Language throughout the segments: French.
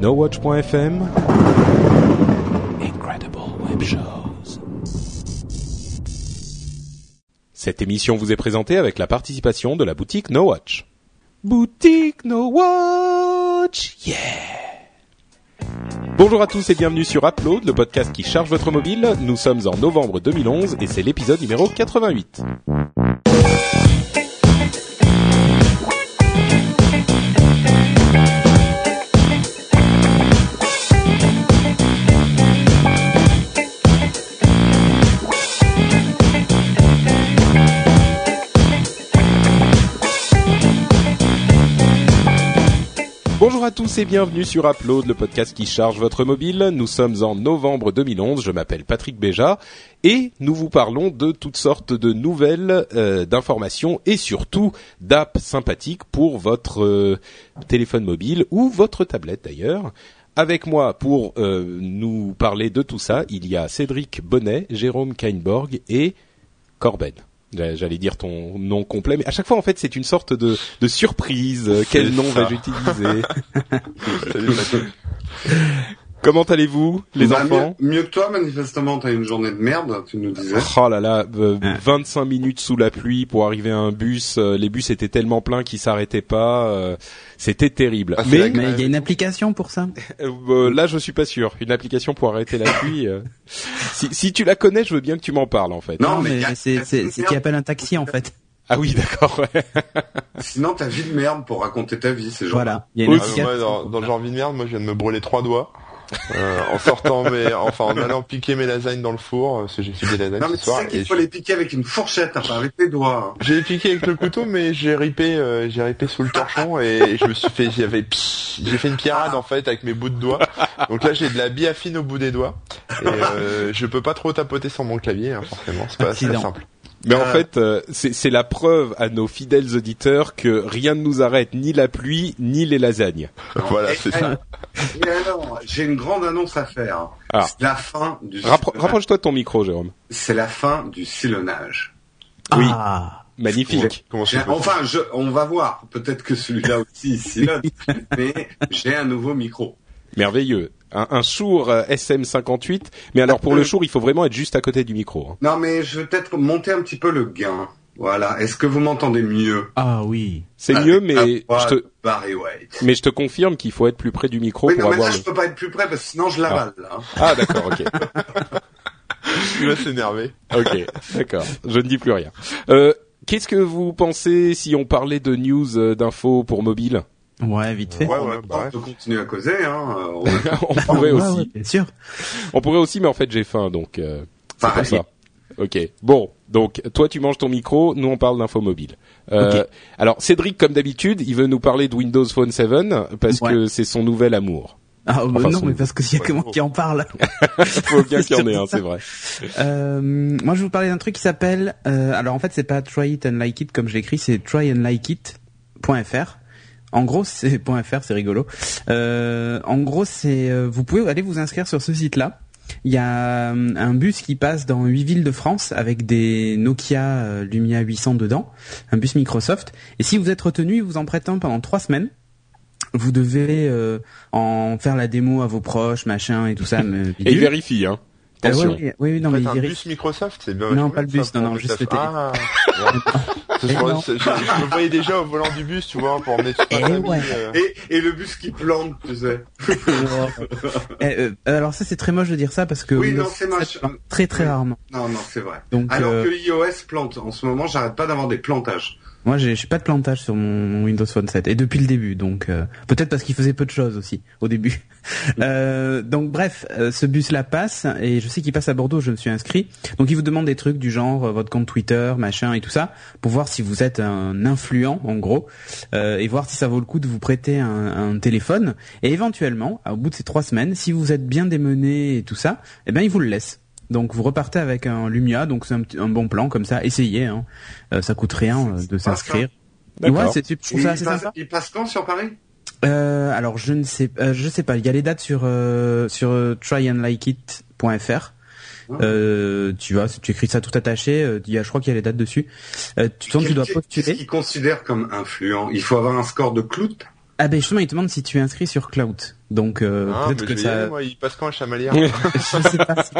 NoWatch.fm Incredible Web Shows. Cette émission vous est présentée avec la participation de la boutique No Watch. Boutique No Watch, yeah! Bonjour à tous et bienvenue sur Upload, le podcast qui charge votre mobile. Nous sommes en novembre 2011 et c'est l'épisode numéro 88. À tous et bienvenue sur Upload, le podcast qui charge votre mobile. Nous sommes en novembre 2011, je m'appelle Patrick Béja et nous vous parlons de toutes sortes de nouvelles, euh, d'informations et surtout d'apps sympathiques pour votre euh, téléphone mobile ou votre tablette d'ailleurs. Avec moi pour euh, nous parler de tout ça, il y a Cédric Bonnet, Jérôme Kainborg et Corben. J'allais dire ton nom complet, mais à chaque fois en fait c'est une sorte de, de surprise. Quel nom vais-je utiliser? Comment allez-vous, les Bah, enfants mieux, mieux que toi, manifestement, t'as eu une journée de merde, tu nous disais. Oh là là, euh, 25 minutes sous la pluie pour arriver à un bus. euh, les bus étaient tellement pleins qu'ils s'arrêtaient pas. euh, C'était terrible. Ah, c'est mais il y a une application pour ça. euh, là, je suis pas sûr. Une application pour arrêter la pluie. euh, si, si tu la connais, je veux bien que tu m'en parles en fait. Non, mais mais c'est c'est c'est qui appelle un taxi en fait. Ah oui, d'accord. ouais. Sinon, t'as vie de merde pour raconter ta vie, ces gens. Voilà. Il y a une Oui, application. moi, dans, dans le genre vie de merde, moi je viens de me brûler trois doigts. Euh, en sortant mes, enfin en allant piquer mes lasagnes dans le four, euh, parce que j'ai fait des lasagnes Non, mais ce soir. qu'il faut je- les piquer avec une fourchette, enfin, avec les doigts. hein. J'ai piqué avec le couteau, mais j'ai ripé, euh, j'ai ripé sous le torchon et je me suis fait, j'avais, j'ai fait une pierrade en fait avec mes bouts de doigts. Donc là j'ai de la biafine au bout des doigts et euh, je peux pas trop tapoter sur mon clavier, hein, forcément. C'est pas Accident. simple. Mais en Euh. fait, euh, c'est c'est la preuve à nos fidèles auditeurs que rien ne nous arrête, ni la pluie, ni les lasagnes. Voilà, c'est ça. et alors, j'ai une grande annonce à faire. Ah. C'est la fin du Rappro-. Rapproche-toi de ton micro, Jérôme. C'est la fin du sillonnage. Oui. Ah. Magnifique. Enfin, je, on va voir. Peut-être que celui-là aussi il sillonne. mais j'ai un nouveau micro. Merveilleux. Un, un Shure euh, SM58. Mais alors pour le Shure, il faut vraiment être juste à côté du micro. hein. Non, mais je vais peut-être monter un petit peu le gain. Voilà. Est-ce que vous m'entendez mieux? Ah oui. C'est mieux, mais je te, Barry White. mais je te confirme qu'il faut être plus près du micro Oui, pour non, mais avoir là, le... je peux pas être plus près parce que sinon je l'avale. là, hein. Ah d'accord, ok. Il va s'énerver. Ok, d'accord. Je ne dis plus rien. Euh, Qu'est-ce que vous pensez si on parlait de news euh, d'infos pour mobile? Ouais, vite fait. Ouais, On ouais, bah pas ouais. de continuer à causer. Hein. euh, On pourrait Ouais, aussi. bien sûr. On pourrait aussi, mais en fait j'ai faim, donc euh, c'est pour ça. Ok. Bon, donc toi tu manges ton micro, nous on parle d'infos mobile. Euh, Ok. Alors Cédric, comme d'habitude, il veut nous parler de Windows Phone 7 parce Ouais. que c'est son nouvel amour. Ah bah Enfin, non, son- mais parce que s'il y a que moi qui en parle. Il faut bien qu'il y en ait un, C'est vrai. Euh, moi, je vais vous parler d'un truc qui s'appelle. euh, alors en fait, c'est pas try it and like it comme je l'écris, c'est tryandlikeit.fr. En gros, c'est .fr, c'est rigolo. Euh, en gros, c'est euh, vous pouvez aller vous inscrire sur ce site-là. Il y a euh, un bus qui passe dans huit villes de France avec des Nokia euh, Lumia 800 dedans, un bus Microsoft. Et si vous êtes retenu, ils vous en prêtent un pendant trois semaines. Vous devez euh, en faire la démo à vos proches, machin et tout ça. mais Et il vérifie, hein. Attention. ouais, oui, oui, non, mais un bus Microsoft, c'est bien. Non, pas le bus, non, non, juste le taf. Ah. Et je, me voyais déjà au volant du bus, tu vois, pour emmener toute Eh euh. Et, et le bus qui plante, tu sais. Eh, euh, alors ça c'est très moche de dire ça parce que Oui, non, c'est 7 moche. très très Oui. rarement. Non, non, c'est vrai. Donc Alors euh, que l'iOS plante. En ce moment, j'arrête pas d'avoir des plantages. Moi j'ai pas de plantage sur mon, Windows Phone 7 et depuis le début donc euh, peut-être parce qu'il faisait peu de choses aussi au début. Euh, donc bref, euh, ce bus là passe et je sais qu'il passe à Bordeaux, je me suis inscrit. Donc il vous demande des trucs du genre euh, votre compte Twitter, machin et tout ça pour voir si vous êtes un influent en gros euh, et voir si ça vaut le coup de vous prêter un, un téléphone et éventuellement au bout de ces trois semaines, si vous êtes bien démené et tout ça, eh ben il vous le laisse. Donc vous repartez avec un Lumia, donc c'est un, bon plan comme ça. Essayez, hein. Euh, ça coûte rien euh, de s'inscrire. Ouais, c'est ça il, assez passe, sympa. il passe quand sur Paris? Euh, alors je ne sais, euh, je sais pas. Il y a les dates sur euh, sur tryandlikeit.fr. Euh, tu vois, tu écris ça tout attaché. euh, y a, je crois qu'il y a les dates dessus. Euh, tu, tu dois Qu'est-ce postuler. qu'il considère comme influent? Il faut avoir un score de clout? Ah ben justement, il te demande si tu es inscrit sur Cloud. Donc euh, Ah, peut-être que aller, ça. moi, il passe quand à Chamalières Je sais pas. si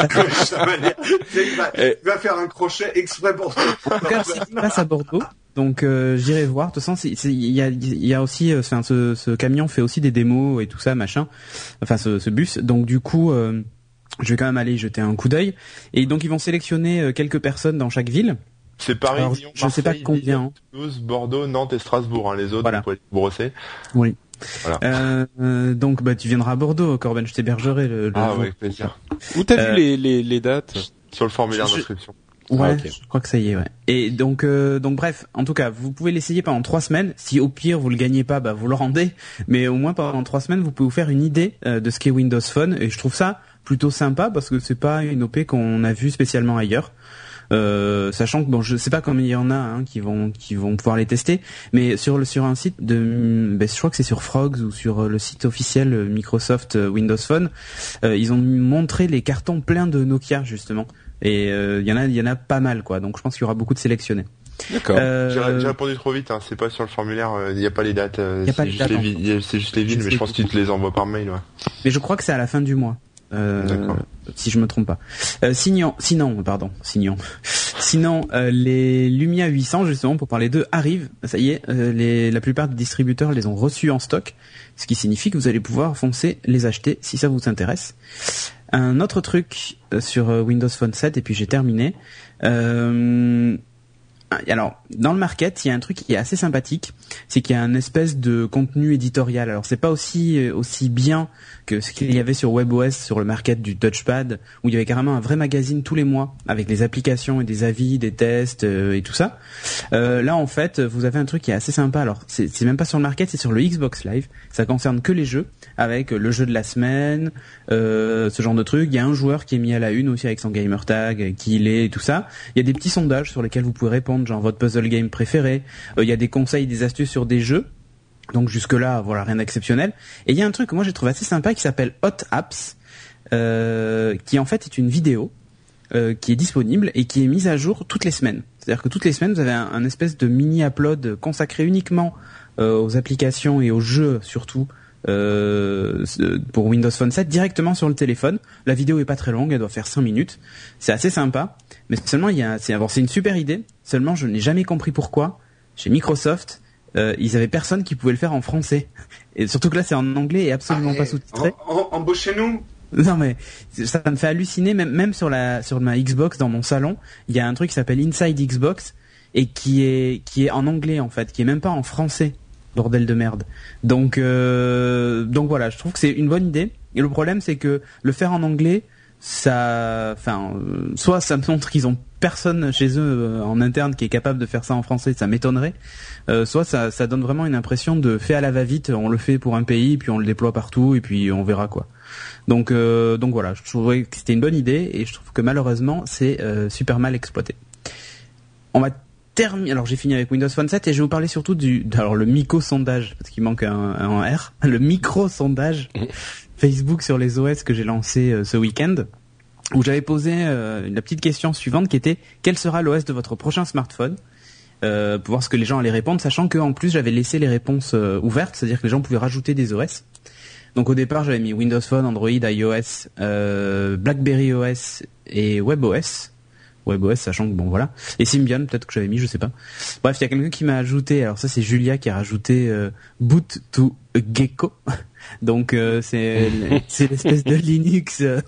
va dire, il va, il va faire un crochet exprès pour toi. En tout cas, il passe à Bordeaux. Donc euh, j'irai voir. De toute façon, il y a, il y a aussi, euh, enfin, ce, ce camion fait aussi des démos et tout ça, machin. Enfin, ce, ce bus. Donc du coup, euh, je vais quand même aller jeter un coup d'œil. Et donc ils vont sélectionner euh, quelques personnes dans chaque ville. C'est Paris, Alors, Lyon, je sais pas combien. Lille, Toulouse, Bordeaux, Nantes et Strasbourg. hein. Les autres, Voilà. vous pouvez les brosser. Oui. Voilà. Euh, euh, donc bah tu viendras à Bordeaux, Corben. Je t'hébergerai le, le Ah jour. ouais, avec plaisir. Où t'as Euh, vu les, les, les dates Sur le formulaire d'inscription. Ouais, Ah, ok. je crois que ça y est, ouais. Et donc, euh, donc bref, en tout cas, vous pouvez l'essayer pendant trois semaines. Si au pire vous le gagnez pas, bah vous le rendez. Mais au moins pendant trois semaines, vous pouvez vous faire une idée euh, de ce qu'est Windows Phone. Et je trouve ça plutôt sympa parce que c'est pas une OP qu'on a vue spécialement ailleurs. Euh, sachant que bon, je sais pas combien il y en a hein, qui vont qui vont pouvoir les tester, mais sur le sur un site de, ben, je crois que c'est sur Frogs ou sur euh, le site officiel euh, Microsoft Windows Phone, euh, ils ont montré les cartons pleins de Nokia justement. Et euh, il y en a il y en a pas mal quoi. Donc je pense qu'il y aura beaucoup de sélectionnés. D'accord. Euh, J'ai répondu trop vite, hein. c'est pas sur le formulaire, il n'y a pas les dates, euh, c'est juste, les villes, mais je pense qu'ils te les envoient par mail. Ouais. Mais je crois que c'est à la fin du mois. Euh, si je me trompe pas. Euh, sinon, sinon, pardon, sinon, sinon euh, les Lumia 800 justement pour parler d'eux arrivent. Ça y est, euh, les, la plupart des distributeurs les ont reçus en stock, ce qui signifie que vous allez pouvoir foncer les acheter si ça vous intéresse. Un autre truc euh, sur Windows Phone 7 et puis j'ai terminé. Euh, alors, dans le market, il y a un truc qui est assez sympathique, c'est qu'il y a un espèce de contenu éditorial. Alors, c'est pas aussi aussi bien que ce qu'il y avait sur WebOS sur le market du touchpad, où il y avait carrément un vrai magazine tous les mois avec les applications et des avis, des tests euh, et tout ça. Euh, là, en fait, vous avez un truc qui est assez sympa. Alors, c'est même pas sur le market, c'est sur le Xbox Live. Ça concerne que les jeux, avec le jeu de la semaine, euh, ce genre de truc. Il y a un joueur qui est mis à la une aussi avec son gamer tag, qui il est et tout ça. Il y a des petits sondages sur lesquels vous pouvez répondre, genre votre puzzle game préféré. Il y a des conseils, des astuces sur des jeux. Donc jusque là, voilà, rien d'exceptionnel. Et il y a un truc que moi j'ai trouvé assez sympa qui s'appelle Hot Apps, euh, qui en fait est une vidéo euh, qui est disponible et qui est mise à jour toutes les semaines. C'est-à-dire que toutes les semaines, vous avez un, espèce de mini upload consacré uniquement euh, aux applications et aux jeux surtout euh, pour Windows Phone 7 directement sur le téléphone. La vidéo est pas très longue, elle doit faire 5 minutes. C'est assez sympa, mais seulement il y a, c'est une super idée. Seulement, je n'ai jamais compris pourquoi chez Microsoft euh, ils avaient personne qui pouvait le faire en français. Et surtout que là, c'est en anglais et absolument Ah, pas sous-titré. Embauchez-nous. Non mais ça me fait halluciner même même sur la sur ma Xbox dans mon salon, il y a un truc qui s'appelle Inside Xbox et qui est qui est en anglais en fait, qui est même pas en français. Bordel de merde. Donc euh, donc voilà, je trouve que c'est une bonne idée et le problème c'est que le faire en anglais ça enfin soit ça montre qu'ils ont personne chez eux euh, en interne qui est capable de faire ça en français, ça m'étonnerait. Euh, soit ça, ça donne vraiment une impression de fait à la va-vite, on le fait pour un pays, puis on le déploie partout, et puis on verra quoi. Donc, euh, donc voilà, je trouvais que c'était une bonne idée, et je trouve que malheureusement c'est euh, super mal exploité. On va terminer. Alors j'ai fini avec Windows Phone 7 et je vais vous parler surtout du, alors le micro sondage parce qu'il manque un, R, le micro sondage Facebook sur les OS que j'ai lancé euh, ce week-end où j'avais posé euh, la petite question suivante qui était quel sera l'OS de votre prochain smartphone? Euh, pour voir ce que les gens allaient répondre, sachant que en plus j'avais laissé les réponses ouvertes, c'est-à-dire que les gens pouvaient rajouter des OS. Donc au départ j'avais mis Windows Phone, Android, iOS, BlackBerry OS et WebOS. WebOS, sachant que bon voilà. Et Symbian peut-être que j'avais mis, je sais pas. Bref, il y a quelqu'un qui m'a ajouté. Alors ça c'est Julia qui a rajouté Boot to Gecko. Donc euh, c'est c'est l'espèce de Linux. euh,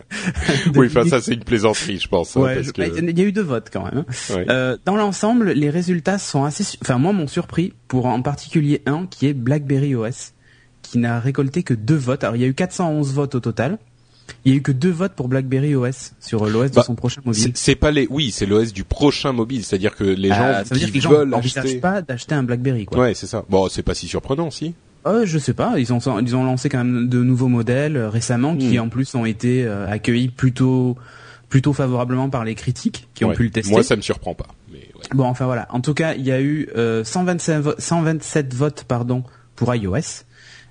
de Oui, enfin Linux. ça c'est une plaisanterie, je pense. hein, Ouais, parce je- que- il y a eu deux votes quand même. hein. Ouais. Euh, dans l'ensemble, les résultats sont assez, su- enfin moi m'ont surpris pour en particulier un qui est BlackBerry OS, qui n'a récolté que deux votes. Alors il y a eu 411 votes au total. Il y a eu que deux votes pour BlackBerry OS sur euh, l'OS Bah, de son prochain mobile. C'est pas les, oui, c'est l'OS du prochain mobile, c'est-à-dire que les gens Ah, ça veut qui dire que les gens veulent acheter. pas d'acheter un BlackBerry quoi. Ouais, c'est ça. Bon, c'est pas si surprenant, si. Euh, je sais pas, ils ont ils ont lancé quand même de nouveaux modèles euh, récemment qui Hmm. en plus ont été euh, accueillis plutôt plutôt favorablement par les critiques qui ont Ouais. pu le tester. Moi, ça me surprend pas. Mais ouais. Bon, enfin voilà. En tout cas, il y a eu euh, 127, vo- 127 votes pardon pour iOS,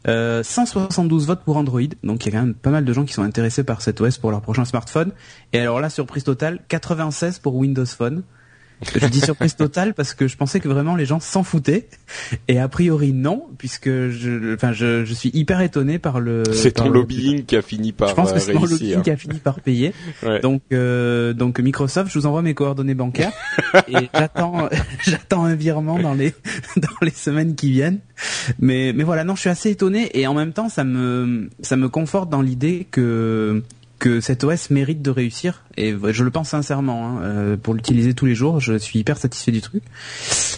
euh, 172 votes pour Android. Donc il y a quand même pas mal de gens qui sont intéressés par cet OS pour leur prochain smartphone. Et alors là, surprise totale, 96 pour Windows Phone Je dis surprise totale parce que je pensais que vraiment les gens s'en foutaient et a priori non puisque je enfin je, je suis hyper étonné par le C'est ton le- lobbying qui a fini par Je pense euh, que c'est mon lobbying qui a fini par payer. Ouais. Donc euh, donc Microsoft, je vous envoie mes coordonnées bancaires et j'attends j'attends un virement dans les dans les semaines qui viennent. Mais mais voilà, non, je suis assez étonné et en même temps ça me ça me conforte dans l'idée que que cet OS mérite de réussir et je le pense sincèrement hein, euh, pour l'utiliser tous les jours je suis hyper satisfait du truc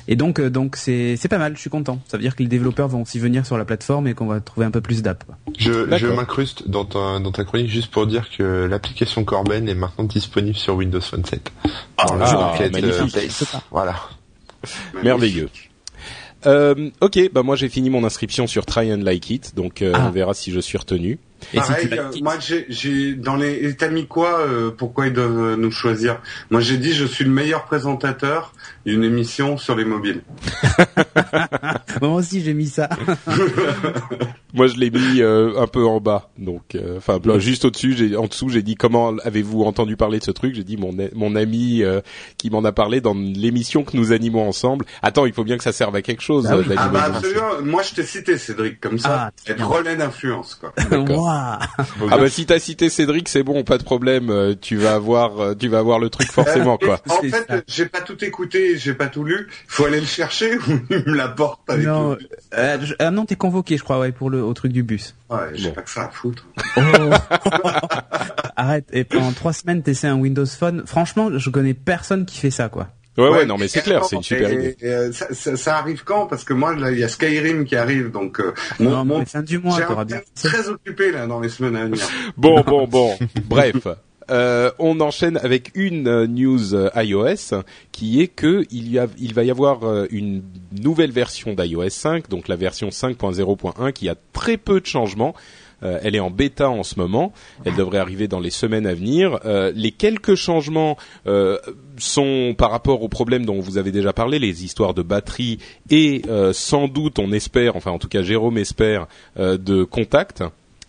et donc euh, donc c'est c'est pas mal je suis content ça veut dire que les développeurs vont aussi venir sur la plateforme et qu'on va trouver un peu plus d'app. Je, m'incruste dans ta, dans ta chronique juste pour dire que l'application Corben est maintenant disponible sur Windows Phone 7. Dans le ah, magnifique. Updates. Voilà. Merveilleux. Euh, ok, bah moi j'ai fini mon inscription sur Try and Like It, donc euh, Ah. on verra si je suis retenu. Et Pareil, euh, moi j'ai, j'ai dans les, t'as mis quoi euh, Pourquoi ils doivent nous choisir? Moi j'ai dit je suis le meilleur présentateur d'une émission sur les mobiles. moi aussi j'ai mis ça Moi je l'ai mis euh, un peu en bas, donc euh, enfin juste au-dessus, j'ai en dessous j'ai dit comment avez-vous entendu parler de ce truc? J'ai dit mon a- mon ami euh, qui m'en a parlé dans l'émission que nous animons ensemble. Attends, il faut bien que ça serve à quelque chose. Bah oui. Ah bah absolument. Moi je t'ai cité Cédric comme ça. Ah, être relais d'influence quoi. Ah bah si t'as cité Cédric, c'est bon, pas de problème. euh, tu vas avoir, euh, tu vas avoir le truc forcément quoi. En fait, j'ai pas tout écouté, j'ai pas tout lu. Faut aller le chercher ou il me l'apporte avec non le... euh, je- ah non t'es convoqué je crois ouais pour le au truc du bus Ouais, j'ai Bon. pas que ça à foutre. Oh. Arrête. Et pendant trois semaines, t'essaies un Windows Phone. Franchement, je connais personne qui fait ça, quoi. Ouais ouais, non mais c'est clair, c'est une super Et- idée. et, ça, ça- ça arrive quand? Parce que moi, là, il y a Skyrim qui arrive, donc euh, non, mon- mais fin du mois, j'ai t'auras bien. très occupé là dans les semaines à venir. Bon, bon, bon. Bref. Euh, on enchaîne avec une euh, news euh, iOS qui est que il, y a, il va y avoir euh, une nouvelle version d'iOS 5, donc la version 5.0.1 qui a très peu de changements. Euh, elle est en bêta en ce moment. Elle devrait arriver dans les semaines à venir. Euh, les quelques changements euh, sont par rapport aux problèmes dont vous avez déjà parlé, les histoires de batterie et sans doute, on espère, enfin en tout cas Jérôme espère, de contact.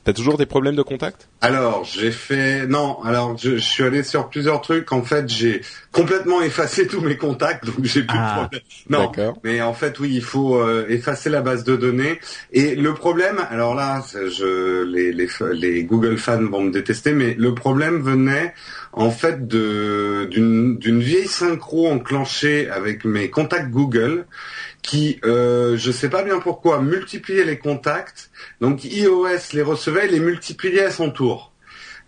T'as toujours des problèmes de contact? Alors, j'ai fait non. Alors, je, je suis allé sur plusieurs trucs. En fait, j'ai complètement effacé tous mes contacts, donc j'ai plus Ah, de problème. Non, mais en fait, oui, il faut euh, effacer la base de données. Et le problème, alors là, je les, les les Google fans vont me détester, mais le problème venait en fait de d'une d'une vieille synchro enclenchée avec mes contacts Google qui, euh, je sais pas bien pourquoi, multipliait les contacts. Donc iOS les recevait et les multipliait à son tour.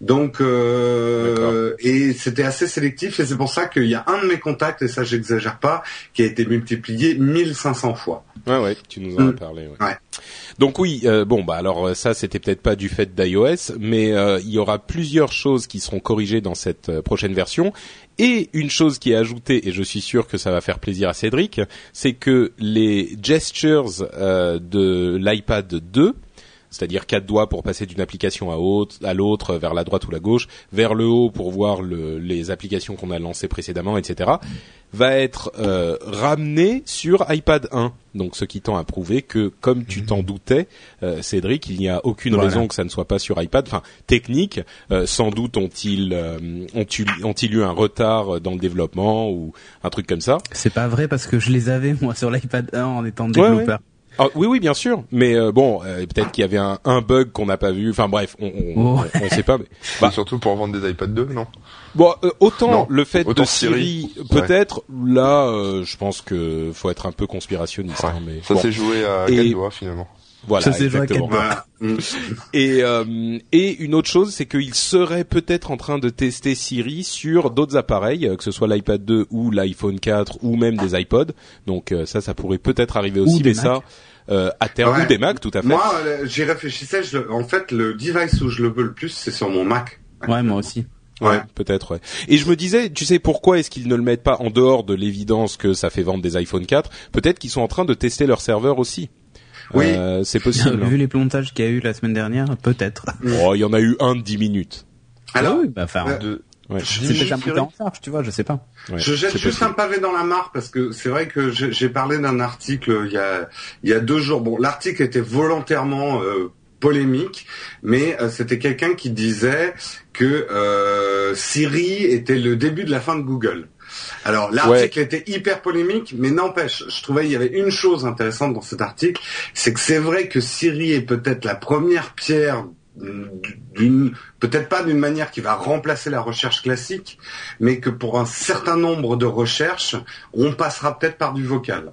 Donc euh, et c'était assez sélectif et c'est pour ça qu'il y a un de mes contacts et ça j'exagère pas qui a été multiplié 1500 fois. Ouais, ouais, tu nous en as Mm. parlé. Ouais. Ouais. Donc oui, euh, bon, bah alors euh, ça, c'était peut-être pas du fait d'iOS, mais euh, il y aura plusieurs choses qui seront corrigées dans cette euh, prochaine version. Et une chose qui est ajoutée, et je suis sûr que ça va faire plaisir à Cédric, c'est que les gestures euh, de l'iPad 2 c'est-à-dire quatre doigts pour passer d'une application à, à l'autre, vers la droite ou la gauche, vers le haut pour voir le, les applications qu'on a lancées précédemment, etc., va être euh, ramené sur iPad 1. Donc ce qui tend à prouver que, comme tu t'en doutais, euh, Cédric, il n'y a aucune Voilà. raison que ça ne soit pas sur iPad. Enfin, technique, euh, sans doute ont-ils euh, ont-ils ont-ils eu un retard dans le développement ou un truc comme ça. C'est pas vrai parce que je les avais moi sur l'iPad 1 en étant Ouais, développeur. Ah, oui, oui, bien sûr. Mais euh, bon, euh, peut-être qu'il y avait un, un bug qu'on n'a pas vu. Enfin bref, on on, Oh. on, on sait pas. Mais... Bah. Surtout pour vendre des iPad 2, non? Bon, euh, autant Non, le fait autant de Siri, Siri, peut-être. Là, euh, je pense que faut être un peu conspirationniste. Ouais. hein, mais Ça bon, s'est joué à quatre doigts finalement. Voilà, Ça exactement. Et euh, et une autre chose, c'est qu'il serait peut-être en train de tester Siri sur d'autres appareils, euh, que ce soit l'iPad 2 ou l'iPhone 4 ou même des iPods. Donc euh, ça, ça pourrait peut-être arriver aussi, mais ça euh, à terme Ouais. ou des Mac, tout à fait. Moi, euh, j'y réfléchissais. je- en fait, le device où je le veux le plus, c'est sur mon Mac. Ouais, moi aussi. Ouais, peut-être. Ouais. Et je me disais, tu sais, pourquoi est-ce qu'ils ne le mettent pas en dehors de l'évidence que ça fait vendre des iPhone 4 Peut-être qu'ils sont en train de tester leur serveur aussi. Oui. Euh, c'est possible. hein. Vu les plantages qu'il y a eu la semaine dernière, peut-être. Oh, il y en a eu un de 10 minutes. Alors, oui, bah, enfin, euh, De... Ouais. c'est un peu en charge, tu vois, je sais pas. Ouais, je jette juste possible. un pavé dans la mare parce que c'est vrai que j'ai j'ai parlé d'un article il y a il y a deux jours. Bon, l'article était volontairement euh, polémique, mais euh, c'était quelqu'un qui disait que euh, Siri était le début de la fin de Google. Alors l'article était hyper polémique, mais n'empêche, je trouvais il y avait une chose intéressante dans cet article, c'est que c'est vrai que Siri est peut-être la première pierre d'une peut-être pas d'une manière qui va remplacer la recherche classique, mais que pour un certain nombre de recherches, on passera peut-être par du vocal.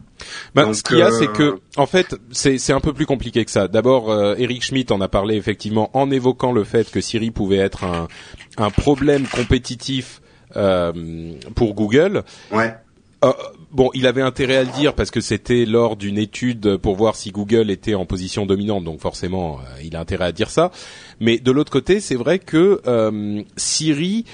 Ben, ce qu'il y a, c'est que, en fait, c'est un peu plus compliqué que ça. D'abord, euh, Eric Schmidt en a parlé effectivement en évoquant le fait que Siri pouvait être un, un problème compétitif euh, pour Google. Ouais. Euh, bon, il avait intérêt à le dire parce que c'était lors d'une étude pour voir si Google était en position dominante, donc forcément, euh, il a intérêt à dire ça. Mais de l'autre côté, c'est vrai que euh, Siri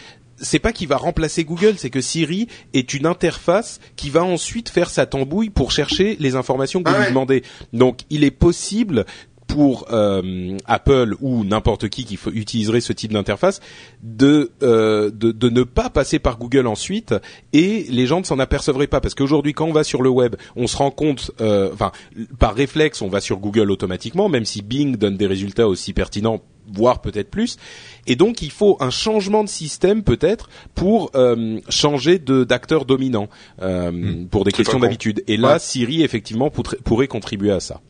c'est pas qu'il va remplacer Google, c'est que Siri est une interface qui va ensuite faire sa tambouille pour chercher les informations que vous Ah lui demandez. Donc, il est possible pour euh, Apple ou n'importe qui qui utiliserait ce type d'interface de, euh, de de ne pas passer par Google ensuite et les gens ne s'en apercevraient pas. Parce qu'aujourd'hui quand on va sur le web on se rend compte euh, enfin par réflexe on va sur Google automatiquement même si Bing donne des résultats aussi pertinents voire peut-être plus. Et donc il faut un changement de système peut-être pour euh, changer de d'acteur dominant euh, pour des questions d'habitude. Et là Ouais. Siri effectivement pourrait contribuer à ça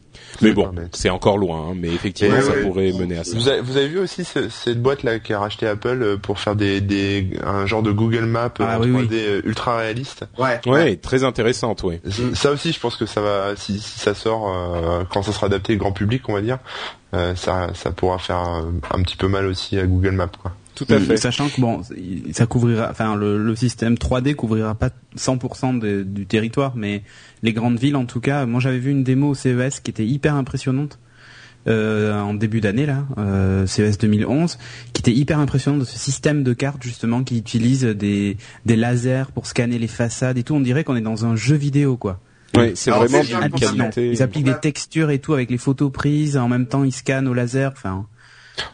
mais bon c'est encore loin hein, mais effectivement ça ouais. pourrait mener à ça Vous avez, vous avez vu aussi ce- cette boîte là qui a racheté Apple euh, pour faire des, des un genre de Google Maps euh, Ah, en oui, 3D oui. euh, ultra réaliste. Ouais. ouais très intéressante ouais Ça aussi, je pense que ça va, si, si ça sort euh, quand ça sera adapté au grand public, on va dire, euh, ça, ça pourra faire un, un petit peu mal aussi à Google Maps, quoi. Tout à fait Sachant que bon, ça couvrira, enfin le, le système 3D couvrira pas 100% de- du territoire, mais les grandes villes en tout cas. Moi j'avais vu une démo au CES qui était hyper impressionnante euh, en début d'année là, euh, CES 2011, qui était hyper impressionnante de ce système de cartes justement qui utilise des des lasers pour scanner les façades et tout. On dirait qu'on est dans un jeu vidéo quoi. ouais c'est vraiment qualité Ils appliquent des textures et tout avec les photos prises. En même temps, ils scannent au laser. Enfin,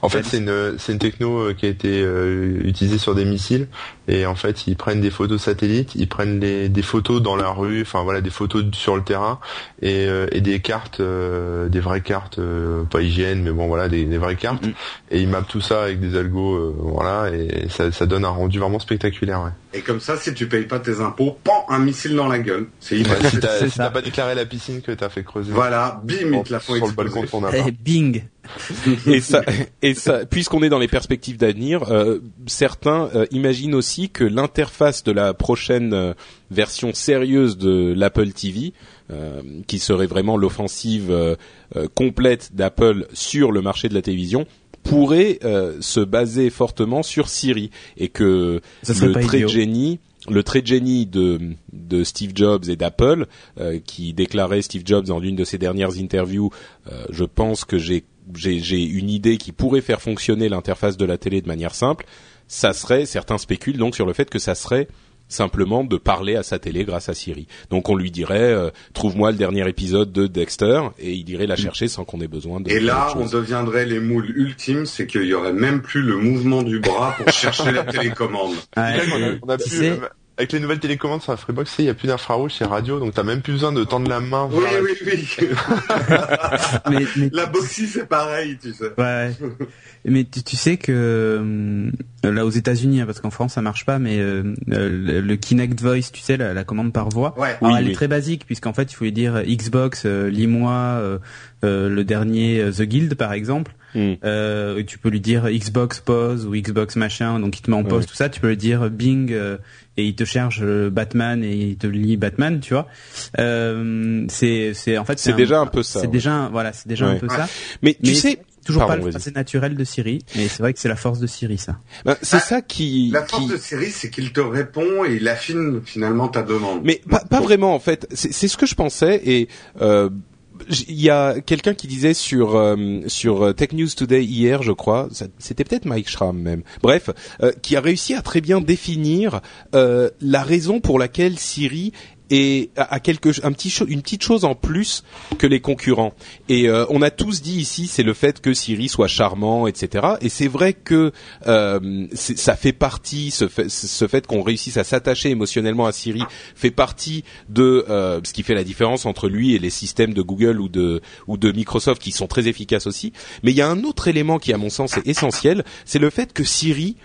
En fait, c'est une, une techno euh, qui a été euh, utilisée sur des missiles, et en fait, ils prennent des photos satellites, ils prennent les, des photos dans la rue, enfin voilà, des photos sur le terrain, et, euh, et des cartes, euh, des vraies cartes, euh, pas hygiène, mais bon voilà, des, des vraies cartes, Mhm. et ils mappent tout ça avec des algos, euh, voilà, et ça, ça donne un rendu vraiment spectaculaire. Ouais. Et comme ça, si tu payes pas tes impôts, pan, un missile dans la gueule. C'est hyper. Ouais, si t'as si pas déclaré la piscine que t'as fait creuser Voilà, bim, ils te la font sur le balcon de ton appart. eh, Bing. et ça, et ça, puisqu'on est dans les perspectives d'avenir, euh, certains euh, imaginent aussi que l'interface de la prochaine euh, version sérieuse de l'Apple TV, euh, qui serait vraiment l'offensive euh, complète d'Apple sur le marché de la télévision, pourrait euh, se baser fortement sur Siri et que le trait de génie le trait de génie de, de Steve Jobs et d'Apple, euh, qui déclarait Steve Jobs dans l'une de ses dernières interviews, euh, je pense que j'ai une idée qui pourrait faire fonctionner l'interface de la télé de manière simple. Ça serait, certains spéculent donc sur le fait que ça serait simplement de parler à sa télé grâce à Siri. Donc on lui dirait euh, trouve-moi le dernier épisode de Dexter et il irait la chercher sans qu'on ait besoin de Et là, autre on deviendrait les moules ultimes, c'est qu'il y aurait même plus le mouvement du bras pour chercher la télécommande. Ouais, on a, et on a tu plus, sais- avec les nouvelles télécommandes sur la Freebox, il y a plus d'infrarouge, c'est radio, donc t'as même plus besoin de tendre la main. Oui, oui, oui. mais, mais La boxy, c'est pareil, tu sais. Ouais. Mais tu, tu sais que euh, là aux États-Unis, hein, parce qu'en France ça marche pas, mais euh, le, le Kinect Voice, tu sais, la, la commande par voix, Ouais. alors, Oui, elle oui. est très basique puisqu'en fait il faut lui dire euh, Xbox, euh, lis-moi euh, euh, le dernier euh, The Guild par exemple. Euh, et tu peux lui dire Xbox pause ou Xbox machin, donc il te met en pause Ouais. tout ça. Tu peux lui dire Bing euh, et il te cherche euh, Batman et il te lit Batman, tu vois. Euh, c'est c'est en fait C'est déjà un peu ça, C'est ouais. déjà un- voilà, c'est déjà Ouais. un peu ça. Mais tu sais, Toujours Pardon, pas le naturel de Siri, mais c'est vrai que c'est la force de Siri, ça. ben, c'est Ah, ça qui, La qui- force de Siri, c'est qu'il te répond et il affine finalement ta demande. Mais pas, pas vraiment en fait. C'est ce que je pensais et euh, il y a quelqu'un qui disait sur euh, sur euh, Tech News Today hier, je crois, c'était peut-être Mike Schramm même. Bref, euh, qui a réussi à très bien définir euh, la raison pour laquelle Siri a a quelque un petit une petite chose en plus que les concurrents. Et euh, on a tous dit ici, c'est le fait que Siri soit charmant, etc. Et c'est vrai que euh, ça fait partie, ce fait, ce fait qu'on réussisse à s'attacher émotionnellement à Siri fait partie de euh, ce qui fait la différence entre lui et les systèmes de Google ou de ou de Microsoft qui sont très efficaces aussi. Mais il y a un autre élément qui, à mon sens, est essentiel, c'est le fait que Siri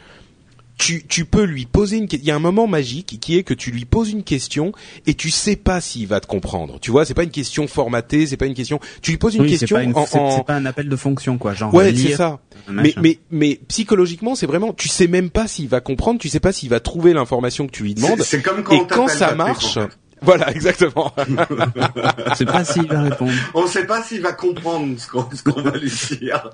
tu, tu peux lui poser une il y a un moment magique qui est que tu lui poses une question et tu sais pas s'il va te comprendre. Tu vois, c'est pas une question formatée, c'est pas une question. Tu lui poses une Oui, question c'est pas, une- en, c'est- pas un appel de fonction quoi, genre ouais, c'est ça. Mais, mais mais psychologiquement, c'est vraiment tu sais même pas s'il va comprendre, tu sais pas s'il va trouver l'information que tu lui demandes. C'est comme quand Et on quand ça marche, en fait. voilà, exactement. c'est pas s'il va répondre. On sait pas s'il va comprendre ce qu'on ce qu'on va lui dire.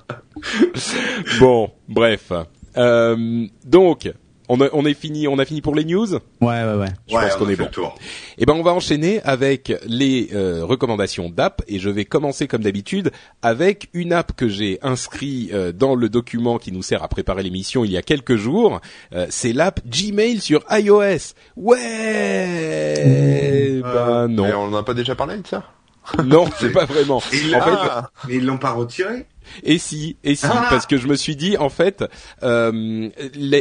bon, bref. Euh, donc, on a, on est fini, on a fini pour les news. Ouais ouais ouais. Je pense on qu'on est bon. le tour. Eh ben, on va enchaîner avec les euh, recommandations d'app et je vais commencer comme d'habitude avec une app que j'ai inscrit euh, dans le document qui nous sert à préparer l'émission il y a quelques jours. Euh, c'est l'app Gmail sur iOS. Ouais. Ben Mais non, on en a pas déjà parlé de ça? Non, c'est pas vraiment. Et il- En fait, Mais ils l'ont pas retiré? Et si, et si, Ah parce que je me suis dit en fait, euh,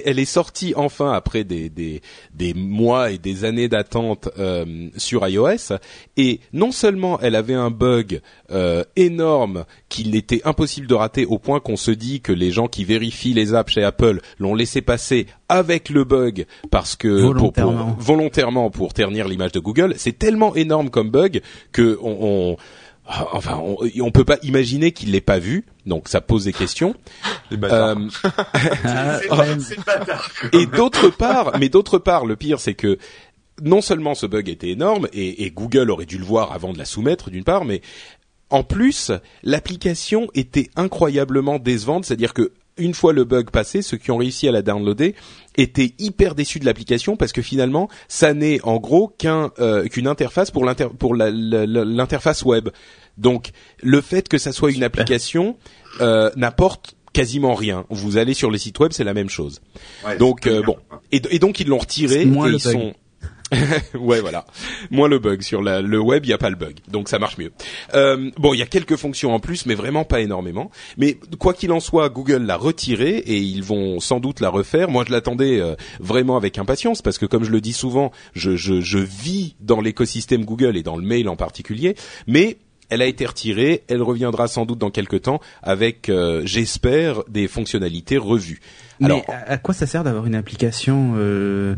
elle est sortie enfin après des des des mois et des années d'attente euh, sur iOS, et non seulement elle avait un bug euh, énorme qu'il était impossible de rater au point qu'on se dit que les gens qui vérifient les apps chez Apple l'ont laissé passer avec le bug parce que pour- pour- Volontairement. volontairement pour ternir l'image de Google. C'est tellement énorme comme bug que on, on enfin on, on peut pas imaginer qu'il l'ait pas vu. Donc ça pose des questions. bâtards. Euh, Ah, C'est bâtard. et d'autre part, mais d'autre part, le pire c'est que non seulement ce bug était énorme et, et Google aurait dû le voir avant de la soumettre d'une part, mais en plus l'application était incroyablement décevante, c'est-à-dire que une fois le bug passé, ceux qui ont réussi à la downloader étaient hyper déçus de l'application parce que finalement, ça n'est en gros qu'un euh, qu'une interface pour l'inter pour l'interface web. Donc, le fait que ça soit une application euh, n'apporte quasiment rien. Vous allez sur le site web, c'est la même chose. Ouais, Donc euh, bon, et, et donc ils l'ont retiré. Et le ils bug. sont ouais voilà, moins le bug sur la- le web, il y a pas le bug, donc ça marche mieux. Euh, bon, il y a quelques fonctions en plus, mais vraiment pas énormément. Mais quoi qu'il en soit, Google l'a retiré et ils vont sans doute la refaire. Moi, je l'attendais euh, vraiment avec impatience parce que, comme je le dis souvent, je, je, je vis dans l'écosystème Google et dans le mail en particulier, mais elle a été retirée, elle reviendra sans doute dans quelques temps avec, euh, j'espère, des fonctionnalités revues. Mais Alors, à, à quoi ça sert d'avoir une application euh,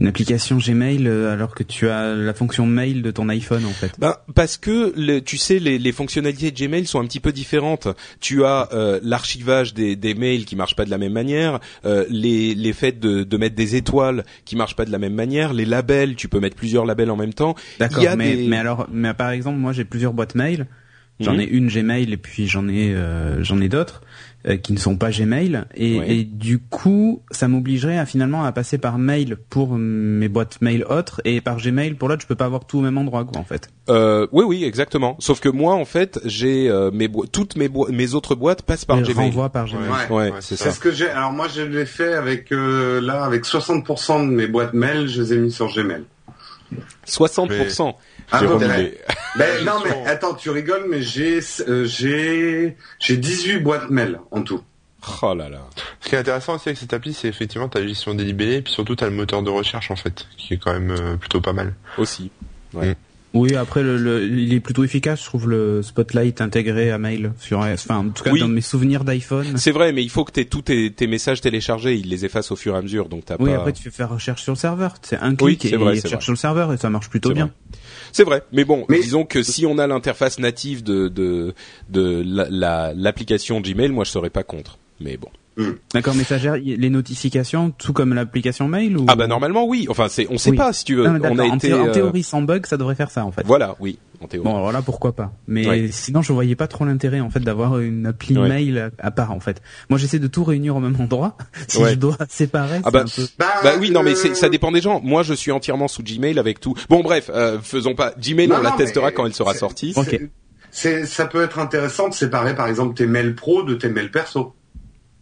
une application Gmail euh, alors que tu as la fonction mail de ton iPhone en fait Ben, parce que le- tu sais les, les fonctionnalités de Gmail sont un petit peu différentes. Tu as euh, l'archivage des, des mails qui marche pas de la même manière, euh, les les faits de, de mettre des étoiles qui marchent pas de la même manière, les labels, tu peux mettre plusieurs labels en même temps. D'accord, mais, des- mais alors, mais par exemple, moi j'ai plusieurs boîtes mail. J'en Mhm. ai une Gmail et puis j'en ai euh, j'en ai d'autres euh, qui ne sont pas Gmail et, Ouais. et du coup ça m'obligerait à finalement à passer par mail pour mes boîtes mail autres et par Gmail pour l'autre je peux pas avoir tout au même endroit quoi en fait. Euh, oui oui exactement. Sauf que moi en fait j'ai euh, mes boi- toutes mes boi- mes autres boîtes passent par Et Gmail. renvoi par Gmail. Ouais. Ouais, Ouais, c'est c'est ça. C'est ce que j'ai. Alors moi, je l'ai fait avec euh, là avec 60% de mes boîtes mail, je les ai mis sur Gmail. 60%. Ah, ouais. les- Ben non, mais attends, tu rigoles, mais j'ai euh, j'ai j'ai 18 boîtes mail en tout. Oh là là. Ce qui est intéressant aussi avec cette appli, c'est effectivement ta gestion des libellés, et puis surtout t'as le moteur de recherche en fait, qui est quand même euh, plutôt pas mal. Aussi. Oui, après le, le- il est plutôt efficace, je trouve le Spotlight intégré à mail sur enfin en tout cas Oui. dans mes souvenirs d'iPhone. C'est vrai, mais il faut que tu tous tes, tes messages téléchargés, ils les effacent au fur et à mesure, donc t'as Oui, pas. après tu fais faire recherche sur le serveur, c'est un Oui, clic c'est et vrai, il c'est cherche vrai. sur le serveur et ça marche plutôt bien. vrai. C'est vrai, mais bon, Mais- disons que si on a l'interface native de de de la- la- l'application Gmail, moi je serais pas contre. Mais bon. D'accord, mais ça gère les notifications tout comme l'application mail ou Ah bah normalement oui. Enfin c'est, on sait Oui. pas si tu veux. Non, mais on a d'accord, en, été. thé- en euh, théorie sans bug, ça devrait faire ça en fait. Voilà, oui, en théorie. Bon, alors là, pourquoi pas. Mais Ouais. sinon, je voyais pas trop l'intérêt, en fait, d'avoir une appli Ouais. mail à, part, en fait. Moi, j'essaie de tout réunir au même endroit. si Ouais. je dois séparer, Ah c'est bah, un peu... Bah oui, non, mais c'est, ça dépend des gens. Moi, je suis entièrement sous Gmail avec tout. Bon, bref, euh, faisons pas. Gmail, Non, on la testera quand elle sera c'est- sortie. Ok. ça peut être intéressant de séparer par exemple tes mails pro de tes mails perso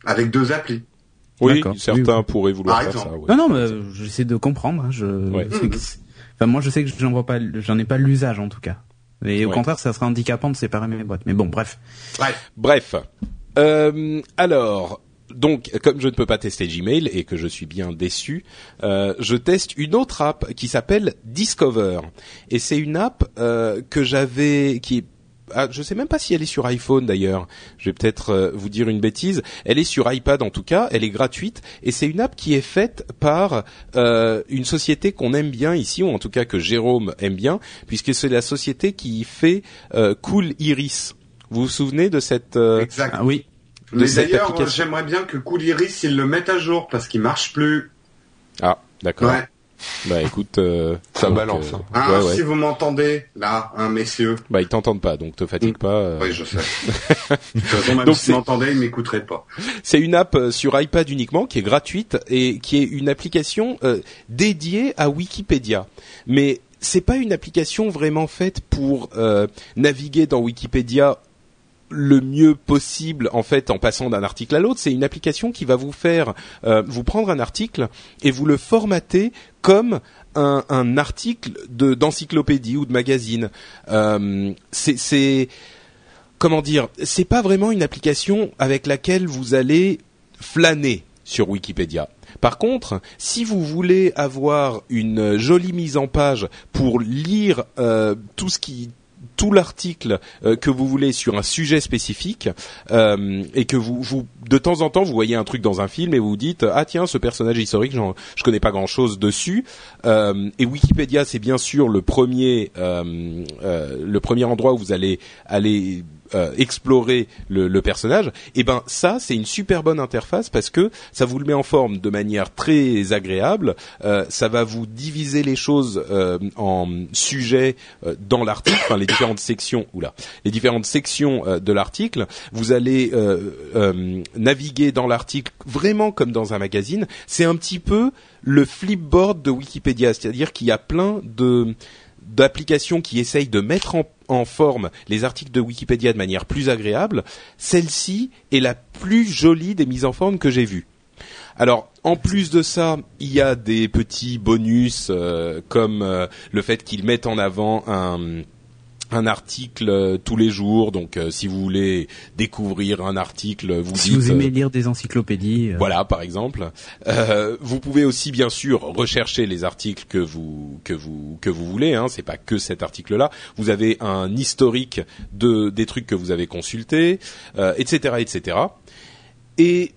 avec deux applis. Oui, D'accord. certains Oui, pourraient vouloir Par faire exemple. ça. ouais. Non, non, mais j'essaie de comprendre. hein, Je... Ouais. c'est que Enfin, moi, je sais que j'en vois pas, j'en ai pas l'usage, en tout cas. Et au Ouais. contraire, ça serait handicapant de séparer mes boîtes. Mais bon, bref. Bref. Bref. Euh, alors, donc, comme je ne peux pas tester Gmail et que je suis bien déçu, euh, je teste une autre app qui s'appelle Discover. Et c'est une app euh, que j'avais, qui est ah, je sais même pas si elle est sur iPhone d'ailleurs. Je vais peut-être euh, vous dire une bêtise. Elle est sur iPad en tout cas. Elle est gratuite et c'est une app qui est faite par euh, une société qu'on aime bien ici, ou en tout cas que Jérôme aime bien, puisque c'est la société qui fait euh, Cool Iris. Vous vous souvenez de cette euh, Exact. Ah oui. de Mais d'ailleurs, j'aimerais bien que Cooliris ils le mettent à jour parce qu'il marche plus. Ah, d'accord. Ouais. Bah écoute, euh, Ça donc, balance, euh, hein. Ouais, ouais. Si vous m'entendez, là, hein, messieurs. Bah ils t'entendent pas, donc te fatigue pas. euh. Oui, je sais. de toute façon, même Donc, s'ils c'est- m'entendaient, ils m'écouteraient pas. C'est une app euh, sur iPad uniquement qui est gratuite et qui est une application euh, dédiée à Wikipédia. Mais c'est pas une application vraiment faite pour euh, naviguer dans Wikipédia le mieux possible en fait en passant d'un article à l'autre. C'est une application qui va vous faire euh, vous prendre un article et vous le formater comme un, un article de d'encyclopédie ou de magazine. Euh, c'est comment dire, c'est pas vraiment une application avec laquelle vous allez flâner sur Wikipédia. Par contre, si vous voulez avoir une jolie mise en page pour lire euh, tout ce qui tout l'article euh, que vous voulez sur un sujet spécifique euh, et que vous, vous de temps en temps vous voyez un truc dans un film et vous vous dites ah tiens ce personnage historique je connais pas grand chose dessus. Euh, et Wikipédia c'est bien sûr le premier euh, euh, le premier endroit où vous allez aller euh, explorer le, le personnage, et ben ça c'est une super bonne interface parce que ça vous le met en forme de manière très agréable. Euh, ça va vous diviser les choses euh, en sujets euh, dans l'article, enfin les différentes sections. Oula, les différentes sections euh, de l'article. Vous allez euh, naviguer dans l'article vraiment comme dans un magazine. C'est un petit peu le flipboard de Wikipédia, c'est-à-dire qu'il y a plein de d'applications qui essayent de mettre en, en forme les articles de Wikipédia de manière plus agréable, celle-ci est la plus jolie des mises en forme que j'ai vues. Alors, en plus de ça, il y a des petits bonus euh, comme euh, le fait qu'ils mettent en avant un un article euh, tous les jours. Donc, euh, si vous voulez découvrir un article, vous Si dites vous euh, aimez lire des encyclopédies. euh, voilà, par exemple. Euh, vous pouvez aussi, bien sûr, rechercher les articles que vous que vous que vous voulez. Hein. C'est pas que cet article-là. Vous avez un historique de des trucs que vous avez consultés, euh, etc., etc. Et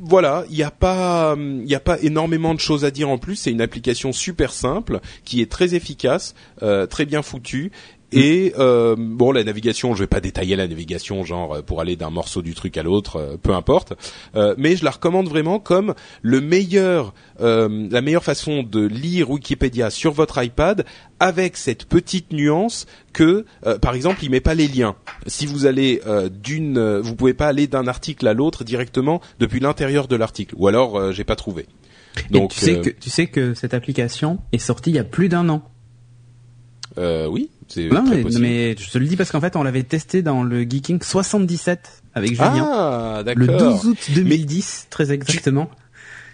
voilà, il n'y a pas, il a pas énormément de choses à dire en plus. C'est une application super simple qui est très efficace, euh, très bien foutue. Et euh, bon, la navigation, je vais pas détailler la navigation, genre euh, pour aller d'un morceau du truc à l'autre, euh, peu importe. Euh, mais je la recommande vraiment comme le meilleur, euh, la meilleure façon de lire Wikipédia sur votre iPad, avec cette petite nuance que, euh, par exemple, il met pas les liens. Si vous allez euh, d'une, vous pouvez pas aller d'un article à l'autre directement depuis l'intérieur de l'article, ou alors euh, j'ai pas trouvé. et Donc, tu sais que tu sais que cette application est sortie il y a plus d'un an. Euh, oui, c'est Non très mais, possible. mais je te le dis parce qu'en fait on l'avait testé dans le Geeking 77 avec Julien. Ah, le d'accord. 12 août 2010 très exactement.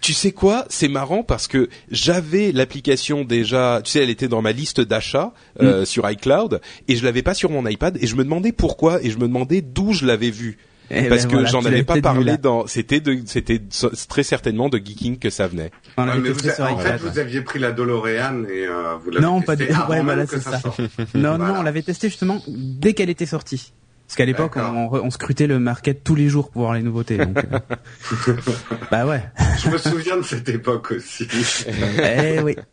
Tu sais quoi? C'est marrant parce que j'avais l'application déjà. Tu sais, elle était dans ma liste d'achats euh, sur iCloud et je l'avais pas sur mon iPad et je me demandais pourquoi et je me demandais d'où je l'avais vu. Eh parce ben que voilà, j'en avais pas parlé dans. C'était de, c'était très certainement de Geeking que ça venait. Ouais, mais vous, sur en fait, vous aviez pris la DeLorean et euh, vous l'avez Non, testé pas du- avant ouais, voilà, que c'est ça. Non, Voilà. non, on l'avait testé justement dès qu'elle était sortie. Parce qu'à l'époque, on, on scrutait le market tous les jours pour voir les nouveautés. Donc, euh, bah ouais. Je me souviens de cette époque aussi. eh oui.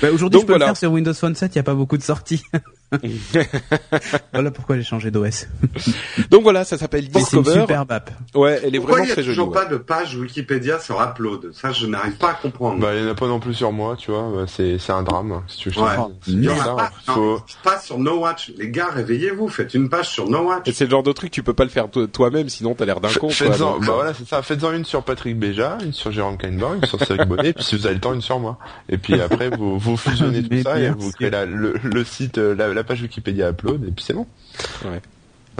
Bah, Aujourd'hui, je peux voilà. le faire sur Windows Phone 7, il n'y a pas beaucoup de sorties. voilà pourquoi j'ai changé d'OS. Donc voilà, ça s'appelle C'est une Discover. superbe app. Ouais, elle est Pourquoi vraiment il y a très jolie. toujours ouais. pas de page Wikipédia sur Upload? Ça, je n'arrive pas à comprendre. Bah, il y en a pas non plus sur moi, tu vois. Bah, c'est, c'est un drame. Si tu veux, Ouais. il y en bizarre. a pas, non, Faut, pas sur No Watch. Les gars, réveillez-vous, faites une page sur No Watch. C'est le genre de truc tu peux pas le faire to- toi-même sinon t'as l'air d'un con. Faites-en, bah euh, voilà, c'est ça. Faites-en une sur Patrick Béja, une sur Jérôme Kainborg, une sur Cédric Bonnet, et puis si vous avez le temps, une sur moi. Et puis après, vous, vous fusionnez tout ça et vous créez la, le, le site, euh, la, la page Wikipédia upload, et puis c'est bon. Ouais.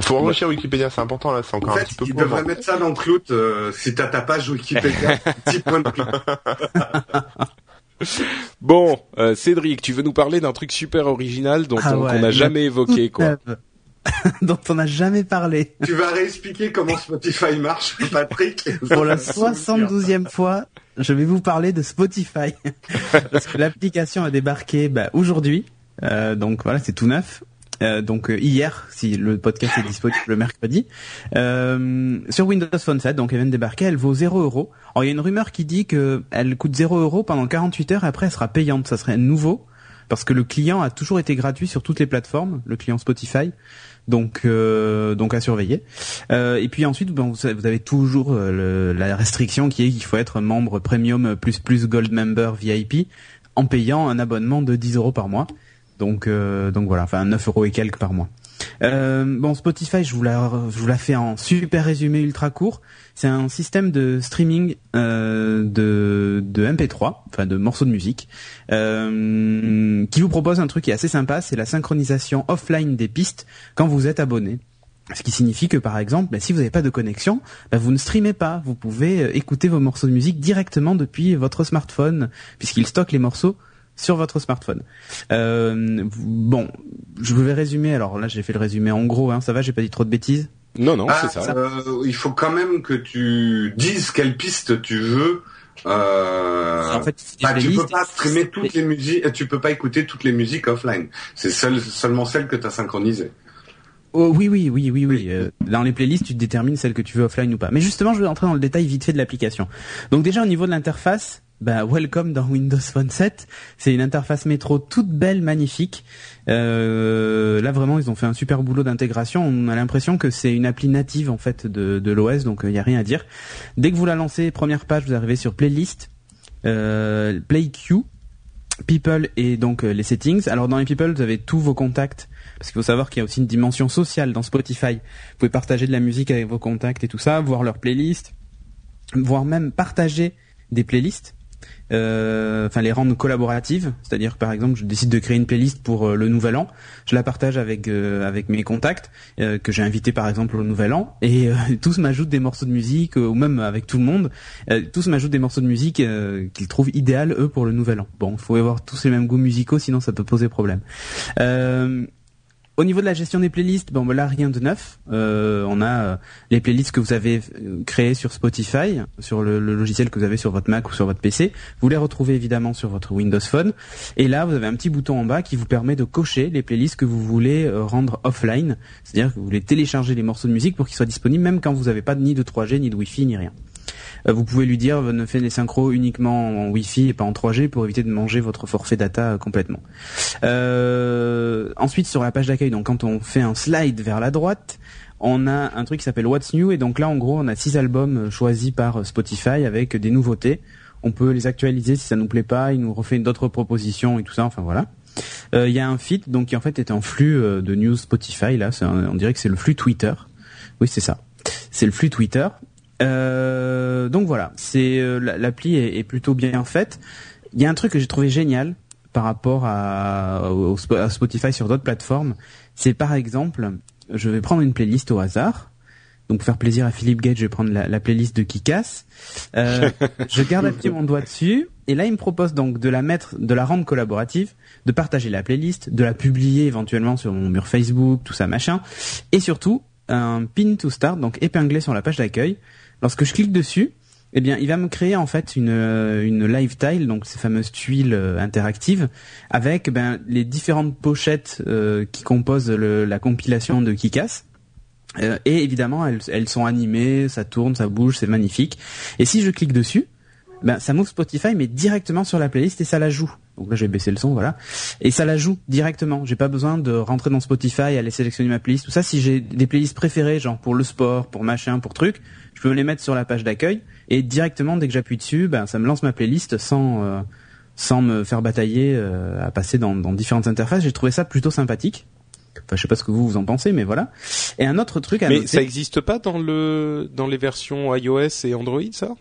Faut enrichir Wikipédia, c'est important là, c'est En encore un fait, petit peu ils pauvre. devraient mettre ça dans Clout, euh, si t'as ta page Wikipédia, petit point de Clout. Bon, euh, Cédric, tu veux nous parler d'un truc super original dont Ah on ouais, n'a jamais évoqué quoi. dont on n'a jamais parlé. Tu vas réexpliquer comment Spotify marche, Patrick Pour la Ça va me souvenir. 72e fois, je vais vous parler de Spotify. Parce que l'application a débarqué bah, aujourd'hui. Euh, donc voilà, c'est tout neuf. Euh, donc euh, hier, si le podcast est disponible le mercredi, euh, sur Windows Phone 7, donc elle vient de débarquer, elle vaut 0 euros. Alors il y a une rumeur qui dit que elle coûte 0 euros pendant 48 heures et après elle sera payante. Ça serait nouveau parce que le client a toujours été gratuit sur toutes les plateformes, le client Spotify. Donc, euh, donc à surveiller. Euh, et puis ensuite, vous avez toujours euh, le, la restriction qui est qu'il faut être membre premium plus plus gold member VIP en payant un abonnement de 10 euros par mois. Donc, euh, donc voilà, enfin 9 euros et quelques par mois. Euh, bon, Spotify, je vous la, je vous la fais en super résumé ultra court. C'est un système de streaming euh, de, de MP3, enfin de morceaux de musique, qui vous propose un truc qui est assez sympa, c'est la synchronisation offline des pistes quand vous êtes abonné. Ce qui signifie que par exemple, bah, si vous n'avez pas de connexion, bah, vous ne streamez pas. Vous pouvez écouter vos morceaux de musique directement depuis votre smartphone, puisqu'il stocke les morceaux sur votre smartphone. Euh, bon, je vais résumer. Alors là, j'ai fait le résumé en gros. Hein, ça va, j'ai pas dit trop de bêtises? Non, non, Ah, c'est ça. euh, il faut quand même que tu dises quelle piste tu veux. Euh, En fait, bah, tu peux pas streamer toutes les musiques, tu peux pas écouter toutes les musiques offline. C'est seul, seulement celles que tu as synchronisées. Oh, oui, oui, oui, oui, oui. Euh, dans les playlists, tu détermines celle que tu veux offline ou pas. Mais justement, je vais entrer dans le détail vite fait de l'application. Donc déjà au niveau de l'interface, bah welcome dans Windows Phone 7. C'est une interface métro toute belle, magnifique. Euh, là vraiment, ils ont fait un super boulot d'intégration. On a l'impression que c'est une appli native en fait de, de l'OS, donc il n'y a rien à dire. Dès que vous la lancez, première page, vous arrivez sur playlist, euh, play queue. People et donc euh, les settings. Alors dans les people, vous avez tous vos contacts parce qu'il faut savoir qu'il y a aussi une dimension sociale dans Spotify. Vous pouvez partager de la musique avec vos contacts et tout ça, voir leurs playlists, voire même partager des playlists. Euh, Enfin, les rendre collaboratives, c'est-à-dire par exemple, je décide de créer une playlist pour euh, le Nouvel An, je la partage avec euh, avec mes contacts que j'ai invités par exemple au Nouvel An, et tous m'ajoutent des morceaux de musique, ou même avec tout le monde, tous m'ajoutent des morceaux de musique qu'ils trouvent idéal eux pour le Nouvel An. Bon, il faut avoir tous les mêmes goûts musicaux, sinon ça peut poser problème. Euh, au niveau de la gestion des playlists, bon, ben là rien de neuf. Euh, on a euh, les playlists que vous avez euh, créées sur Spotify, sur le, logiciel que vous avez sur votre Mac ou sur votre PC. Vous les retrouvez évidemment sur votre Windows Phone. Et là, vous avez un petit bouton en bas qui vous permet de cocher les playlists que vous voulez rendre offline. C'est-à-dire que vous voulez télécharger les morceaux de musique pour qu'ils soient disponibles même quand vous n'avez pas ni de 3G, ni de Wi-Fi, ni rien. Euh, Vous pouvez lui dire euh, ne faites les synchros uniquement en Wi-Fi et pas en 3G pour éviter de manger votre forfait data euh, complètement. Ensuite sur la page d'accueil, donc quand on fait un slide vers la droite, on a un truc qui s'appelle What's New et donc là en gros on a six albums choisis par Spotify avec des nouveautés. On peut les actualiser si ça nous plaît pas, il nous refait d'autres propositions et tout ça, enfin voilà. Il y a un feed donc qui en fait est un flux de news Spotify là, on dirait que c'est le flux Twitter. Oui c'est ça, c'est le flux Twitter. Euh, donc voilà, c'est euh, la- l'appli est, est plutôt bien faite. Il y a un truc que j'ai trouvé génial par rapport à, au- au- à Spotify sur d'autres plateformes, c'est par exemple, je vais prendre une playlist au hasard. Donc pour faire plaisir à Philippe Gage, je vais prendre la, la playlist de Kikas. Euh, je garde appuyé mon doigt dessus et là il me propose donc de la mettre, de la rendre collaborative, de partager la playlist, de la publier éventuellement sur mon mur Facebook, tout ça machin, et surtout un pin to start, donc épinglé sur la page d'accueil. Lorsque je clique dessus, eh bien, il va me créer en fait une euh, une live tile, donc ces fameuses tuiles euh, interactives, avec ben les différentes pochettes euh, qui composent la compilation de Kikas. Et évidemment, elles, elles sont animées, ça tourne, ça bouge, c'est magnifique. Et si je clique dessus, ben ça m'ouvre Spotify, mais directement sur la playlist et ça la joue. Donc là, j'ai baissé le son, voilà. Et ça la joue directement. J'ai pas besoin de rentrer dans Spotify, aller sélectionner ma playlist, tout ça. Si j'ai des playlists préférées, genre pour le sport, pour machin, pour truc, je peux les mettre sur la page d'accueil et directement dès que j'appuie dessus, ben ça me lance ma playlist sans euh, sans me faire batailler euh, à passer dans, dans différentes interfaces. J'ai trouvé ça plutôt sympathique. Enfin, je sais pas ce que vous vous en pensez, mais voilà. Et un autre truc à Mais noter, ça existe pas dans le dans les versions iOS et Android, ça?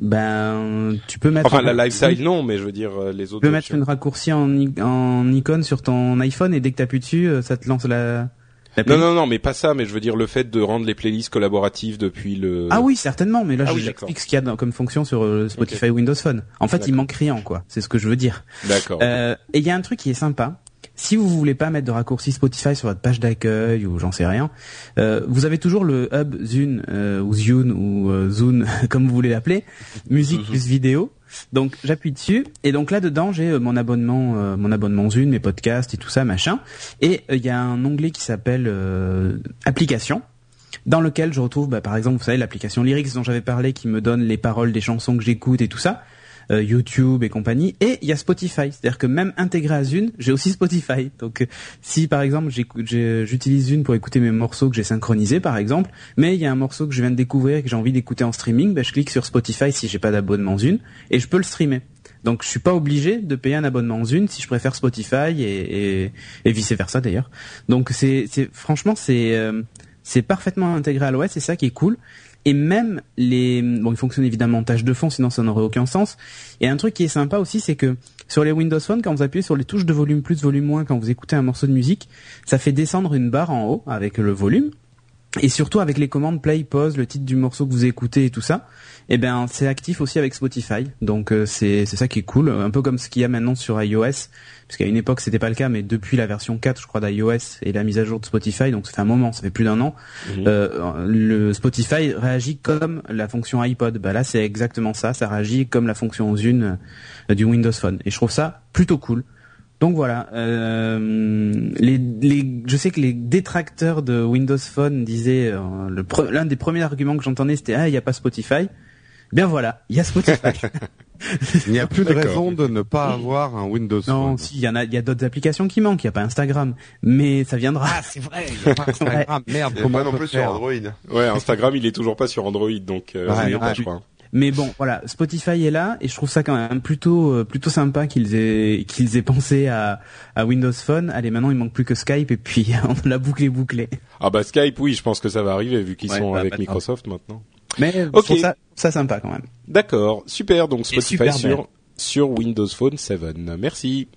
Ben tu peux mettre Enfin, la lifestyle, non, mais je veux dire euh, les Tu autres. peux mettre une raccourci en, en icône sur ton iPhone et dès que t'appuies dessus, euh, ça te lance la. Non, non, non, mais pas ça. Mais je veux dire le fait de rendre les playlists collaboratives depuis le. Ah oui, certainement, mais là Ah je oui, j'explique ce qu'il y a comme fonction sur euh, Spotify Windows Phone. En fait, il manque rien, quoi. C'est ce que je veux dire. D'accord. Euh, et il y a un truc qui est sympa. Si vous voulez pas mettre de raccourci Spotify sur votre page d'accueil ou j'en sais rien, euh, vous avez toujours le hub Zune euh, ou Zune ou euh, Zune comme vous voulez l'appeler, musique plus vidéo. Donc j'appuie dessus et donc là dedans j'ai euh, mon abonnement, euh, mon abonnement Zune, mes podcasts et tout ça machin. Et euh, il y a un onglet qui s'appelle applications dans lequel je retrouve bah, par exemple vous savez l'application Lyrics dont j'avais parlé qui me donne les paroles des chansons que j'écoute et tout ça. Euh, YouTube et compagnie, et il y a Spotify. C'est-à-dire que même intégré à Zune, j'ai aussi Spotify. Donc, euh, si par exemple j'utilise Zune pour écouter mes morceaux que j'ai synchronisés, par exemple, mais il y a un morceau que je viens de découvrir et que j'ai envie d'écouter en streaming, bah, je clique sur Spotify si j'ai pas d'abonnement Zune et je peux le streamer. Donc, je suis pas obligé de payer un abonnement Zune si je préfère Spotify et, et, et vice versa d'ailleurs. Donc, c'est franchement c'est euh, c'est parfaitement intégré à l'OS, c'est ça qui est cool. Et même les, bon, il fonctionne évidemment en tâche de fond, sinon ça n'aurait aucun sens. Et un truc qui est sympa aussi, c'est que sur les Windows Phone, quand vous appuyez sur les touches de volume plus, volume moins, quand vous écoutez un morceau de musique, ça fait descendre une barre en haut avec le volume. Et surtout avec les commandes play, pause, le titre du morceau que vous écoutez et tout ça, eh ben c'est actif aussi avec Spotify. Donc euh, c'est c'est ça qui est cool, un peu comme ce qu'il y a maintenant sur iOS, parce qu'à une époque c'était pas le cas, mais depuis la version 4, je crois d'iOS et la mise à jour de Spotify, donc ça fait un moment, ça fait plus d'un an, Mhm. euh, le Spotify réagit comme la fonction iPod. Bah là c'est exactement ça, ça réagit comme la fonction Zune euh, du Windows Phone. Et je trouve ça plutôt cool. Donc voilà, euh, les, les, je sais que les détracteurs de Windows Phone disaient, euh, l'un des premiers arguments que j'entendais c'était ah il y a pas Spotify. Bien voilà, il y a Spotify. Il n'y a plus de raison de ne pas avoir un Windows non, Phone. si il y en a, il y a d'autres applications qui manquent. Il y a pas Instagram, mais ça viendra. Ah, c'est vrai, il y a pas Instagram. Merde, comment pas on non plus sur Android. Ouais, Instagram, il est toujours pas sur Android, donc euh, Ouais, ouais. je crois. Mais bon, voilà, Spotify est là et je trouve ça quand même plutôt euh, plutôt sympa qu'ils aient qu'ils aient pensé à, à Windows Phone. Allez, maintenant il manque plus que Skype et puis on l'a bouclé bouclé. Ah bah Skype, oui, je pense que ça va arriver vu qu'ils Ouais, sont bah, avec bah, Microsoft maintenant. Mais je Ok. trouve ça ça sympa quand même. D'accord, super. Donc Spotify super sur belle. sur Windows Phone 7. Merci.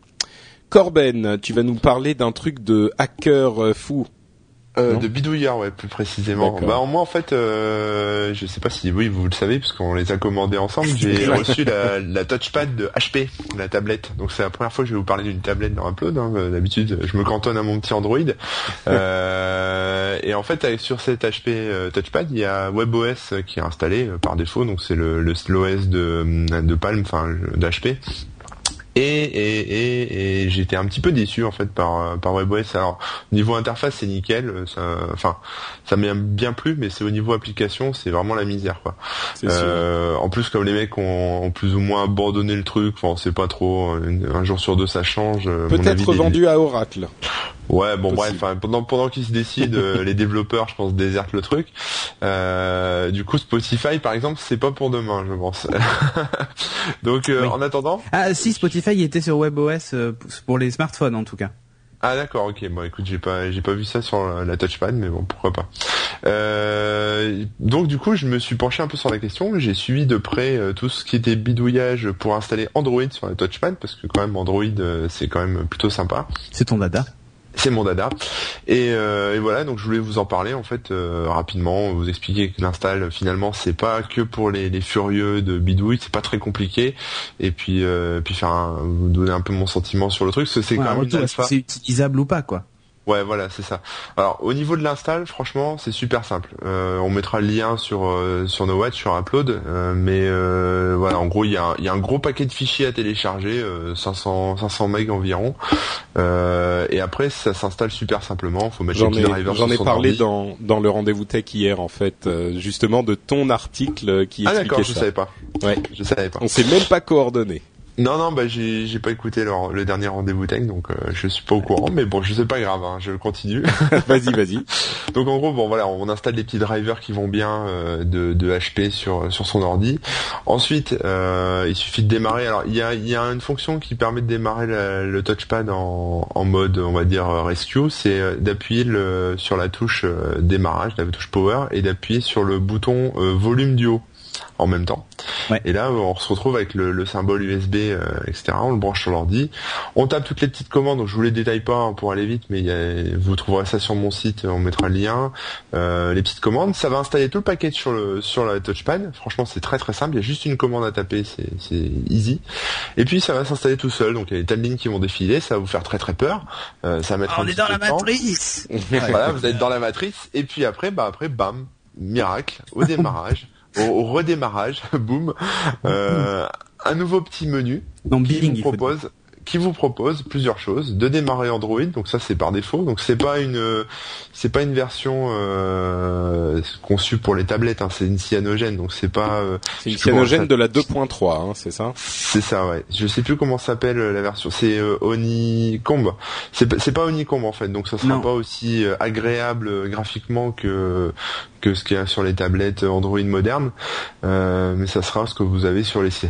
Corben, tu vas nous parler d'un truc de hacker euh, fou. Euh, de bidouillard, ouais, plus précisément. Bah, moi, en fait, euh, je sais pas si oui, vous le savez, parce qu'on les a commandés ensemble. J'ai reçu la, la touchpad de HP, la tablette. Donc, c'est la première fois que je vais vous parler d'une tablette dans Upload. Hein. D'habitude, je me cantonne à mon petit Android. Euh, et en fait, sur cette HP euh, touchpad, il y a WebOS qui est installé euh, par défaut. Donc, c'est le, le l'OS de, de Palm, enfin, d'HP. Et, et, et, et j'étais un petit peu déçu en fait par euh, par WebOS. Alors niveau interface c'est nickel, euh, ça, enfin ça m'a bien plu, mais c'est au niveau application c'est vraiment la misère quoi. Euh, en plus comme les mecs ont, ont plus ou moins abandonné le truc, enfin on sait pas trop. Un, un jour sur deux ça change. euh, Peut-être vendu à Oracle. Ouais, bon Possible. bref, enfin, pendant pendant qu'ils se décident, euh, les développeurs, je pense, désertent le truc. Euh, du coup, Spotify, par exemple, c'est pas pour demain, je pense. Donc, euh, Oui. en attendant, Ah si Spotify était sur WebOS euh, pour les smartphones en tout cas. ah d'accord, ok. Bon, écoute, j'ai pas j'ai pas vu ça sur la, la touchpad, mais bon, pourquoi pas. Euh, donc, du coup, je me suis penché un peu sur la question. J'ai suivi de près euh, tout ce qui était bidouillage pour installer Android sur la touchpad, parce que quand même Android, euh, c'est quand même plutôt sympa. C'est ton dada. C'est mon dada. Et, euh, et voilà, donc je voulais vous en parler en fait euh, rapidement, vous expliquer que l'install finalement c'est pas que pour les, les furieux de bidouille, c'est pas très compliqué. Et puis euh, puis faire un- vous donner un peu mon sentiment sur le truc, parce que c'est Ouais, quand même une alpha. c'est utilisable ou pas quoi? Ouais, voilà, c'est ça. Alors, au niveau de l'install, franchement, c'est super simple. Euh, on mettra le lien sur euh, sur nos sur Upload, euh, mais euh, voilà, en gros, il y a, un- il y a un gros paquet de fichiers à télécharger, euh, 500 500 MB environ, et après, ça s'installe super simplement. Faut mettre les J'en petits ai, drivers j'en ai parlé ordi. dans, dans le rendez-vous tech hier, en fait, justement de ton article qui Ah d'accord, expliquait je ça. savais pas. Ouais. Je savais pas. On s'est même pas coordonné. Non, non, bah j'ai j'ai pas écouté le, le dernier rendez-vous tech, donc euh, je suis pas au courant. Mais bon, je sais pas grave, hein, je continue. vas-y, vas-y. Donc en gros, bon voilà, on installe des petits drivers qui vont bien euh, de, de HP sur sur son ordi. Ensuite, euh, il suffit de démarrer. Alors il y a il y a une fonction qui permet de démarrer la- le touchpad en en mode on va dire euh, rescue, c'est d'appuyer sur la touche démarrage, la touche power, et d'appuyer sur le bouton volume du haut en même temps. Ouais. Et là, on se retrouve avec le, le symbole USB, euh, etc. On le branche sur l'ordi. On tape toutes les petites commandes. Donc je vous les détaille pas hein, pour aller vite, mais il y a- vous trouverez ça sur mon site. On mettra le lien. Euh, les petites commandes, ça va installer tout le paquet sur le sur la touchpad. Franchement, c'est très très simple. Il y a juste une commande à taper, c'est c'est easy. Et puis ça va s'installer tout seul. Donc il y a des tas de lignes qui vont défiler. Ça va vous faire très très peur. Euh, ça va mettre un on est petit dans peu la temps. matrice. Voilà, vous êtes dans la matrice. Et puis après, bah après, bam, miracle, au démarrage. Au, au redémarrage, boum, euh, un nouveau petit menu Non, qui propose qui vous propose plusieurs choses de démarrer Android donc ça c'est par défaut. Donc c'est pas une c'est pas une version euh, conçue pour les tablettes hein, c'est une cyanogène donc c'est pas euh, C'est une cyanogène ça- de la 2.3, hein, c'est ça? C'est ça ouais. Je sais plus comment s'appelle euh, la version. C'est euh, Honeycomb c'est pas- c'est pas Honeycomb en fait donc ça sera Non. pas aussi euh, agréable euh, graphiquement que que ce qu'il y a sur les tablettes Android modernes. Euh, mais ça sera ce que vous avez sur les cy-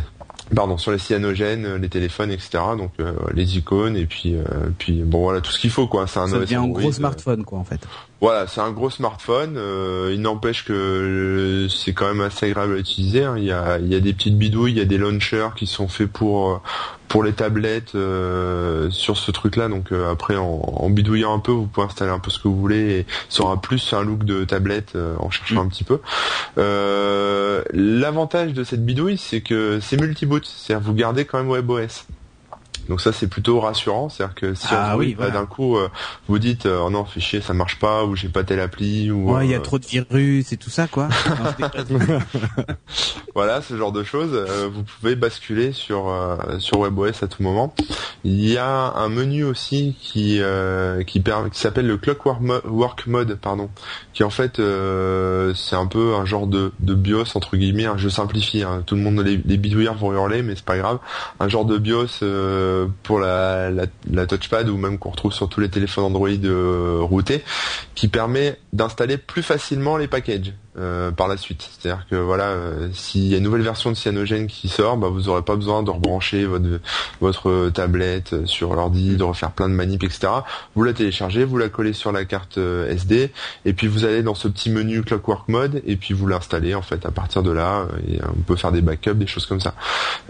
pardon sur les cyanogènes euh, les téléphones etc donc euh, les icônes et puis euh, puis bon voilà tout ce qu'il faut quoi c'est un Ça OS devient un gros euh, smartphone, quoi, en fait. Voilà, c'est un gros smartphone. euh, il n'empêche que euh, c'est quand même assez agréable à utiliser. hein. Il, y a, il y a des petites bidouilles, il y a des launchers qui sont faits pour euh, pour les tablettes euh, sur ce truc-là. Donc euh, après, en, en bidouillant un peu, vous pouvez installer un peu ce que vous voulez et ça aura plus un look de tablette euh, en cherchant un petit peu. Euh, L'avantage de cette bidouille, c'est que c'est multi-boot, c'est-à-dire vous gardez quand même WebOS. Donc ça c'est plutôt rassurant, c'est-à-dire que si Ah oui, voilà. d'un coup euh, vous dites euh, oh non fait chier ça marche pas ou j'ai pas telle appli ou Ouais, il y a euh, trop de virus et tout ça, quoi. Voilà ce genre de choses, euh, vous pouvez basculer sur euh, sur WebOS à tout moment. Il y a un menu aussi qui euh, qui, permet- qui s'appelle le Clockwork Mo- Work Mode pardon, qui en fait euh, c'est un peu un genre de, de BIOS entre guillemets. hein, je simplifie, hein, tout le monde les, les bidouilleurs vont hurler mais c'est pas grave. Un genre de BIOS euh, pour la, touchpad ou même qu'on retrouve sur tous les téléphones Android euh, routés, qui permet d'installer plus facilement les packages euh, par la suite. C'est-à-dire que voilà, euh, s'il y a une nouvelle version de Cyanogen qui sort, bah, vous n'aurez pas besoin de rebrancher votre tablette euh, sur l'ordi, de refaire plein de manips, etc. Vous la téléchargez, vous la collez sur la carte euh, SD, et puis vous allez dans ce petit menu Clockwork Mode, et puis vous l'installez en fait à partir de là, euh, et euh, on peut faire des backups, des choses comme ça.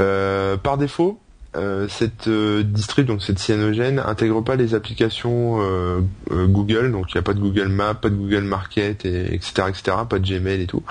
Euh, par défaut, euh, cette euh, distrib, donc cette cyanogène, intègre pas les applications euh, euh, Google, donc il n'y a pas de Google Maps, pas de Google Market, et, etc., etc., pas de Gmail et tout.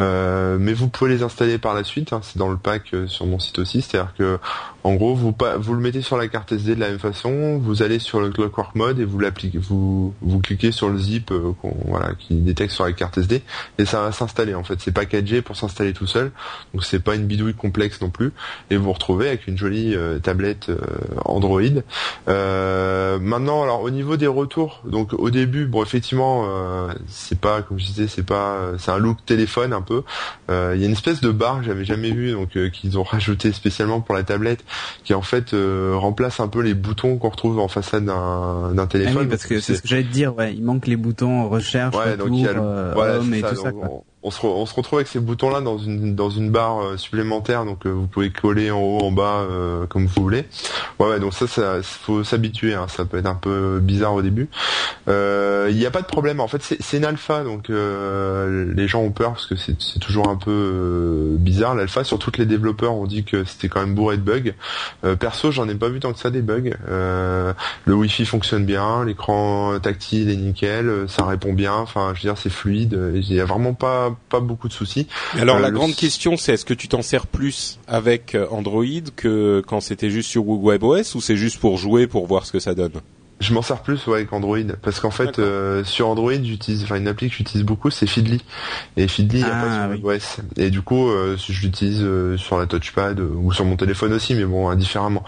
Euh, mais vous pouvez les installer par la suite. hein, c'est dans le pack sur mon site aussi. C'est-à-dire que, en gros, vous vous le mettez sur la carte SD de la même façon. Vous allez sur le Clockwork Mode et vous l'appliquez, vous vous cliquez sur le zip, euh, voilà, qui détecte sur la carte SD et ça va s'installer. En fait, c'est packagé pour s'installer tout seul. Donc c'est pas une bidouille complexe non plus. Et vous vous retrouvez avec une jolie euh, tablette euh, Android. Euh, maintenant, alors au niveau des retours, donc au début, bon effectivement, c'est pas comme je disais, c'est pas, c'est un look téléphone un peu. Il y a une espèce de barre que j'avais jamais vu, donc qu'ils ont rajouté spécialement pour la tablette, qui en fait euh, remplace un peu les boutons qu'on retrouve en façade d'un d'un Ah téléphone. oui, parce que c'est ce que j'allais te dire, ouais. Il manque les boutons recherche, Ouais, donc il y a le- euh, voilà, et ça, tout ça, donc quoi. on, on se retrouve avec ces boutons-là dans une dans une barre euh, supplémentaire, donc euh, vous pouvez coller en haut, en bas, euh, comme vous voulez. Ouais, ouais, donc ça, ça faut s'habituer. hein, ça peut être un peu bizarre au début. Il n'y a pas de problème. En fait, c'est une alpha, donc les gens ont peur parce que c'est toujours un peu bizarre. L'alpha, sur toutes les développeurs ont dit que c'était quand même bourré de bugs. Perso, j'en ai pas vu tant que ça des bugs. Le Wi-Fi fonctionne bien, l'écran tactile est nickel, ça répond bien. Enfin, je veux dire, c'est fluide. Il y a vraiment pas pas beaucoup de soucis. Alors Euh, la le- grande question c'est est-ce que tu t'en sers plus avec euh, Android que quand c'était juste sur WebOS ou c'est juste pour jouer pour voir ce que ça donne? Je m'en sers plus ouais, avec Android parce qu'en fait euh, sur Android j'utilise enfin une appli que j'utilise beaucoup c'est Feedly et Feedly il y a Ah, pas sur oui. iOS et du coup euh, je l'utilise euh, sur la touchpad euh, ou sur mon téléphone aussi mais bon indifféremment.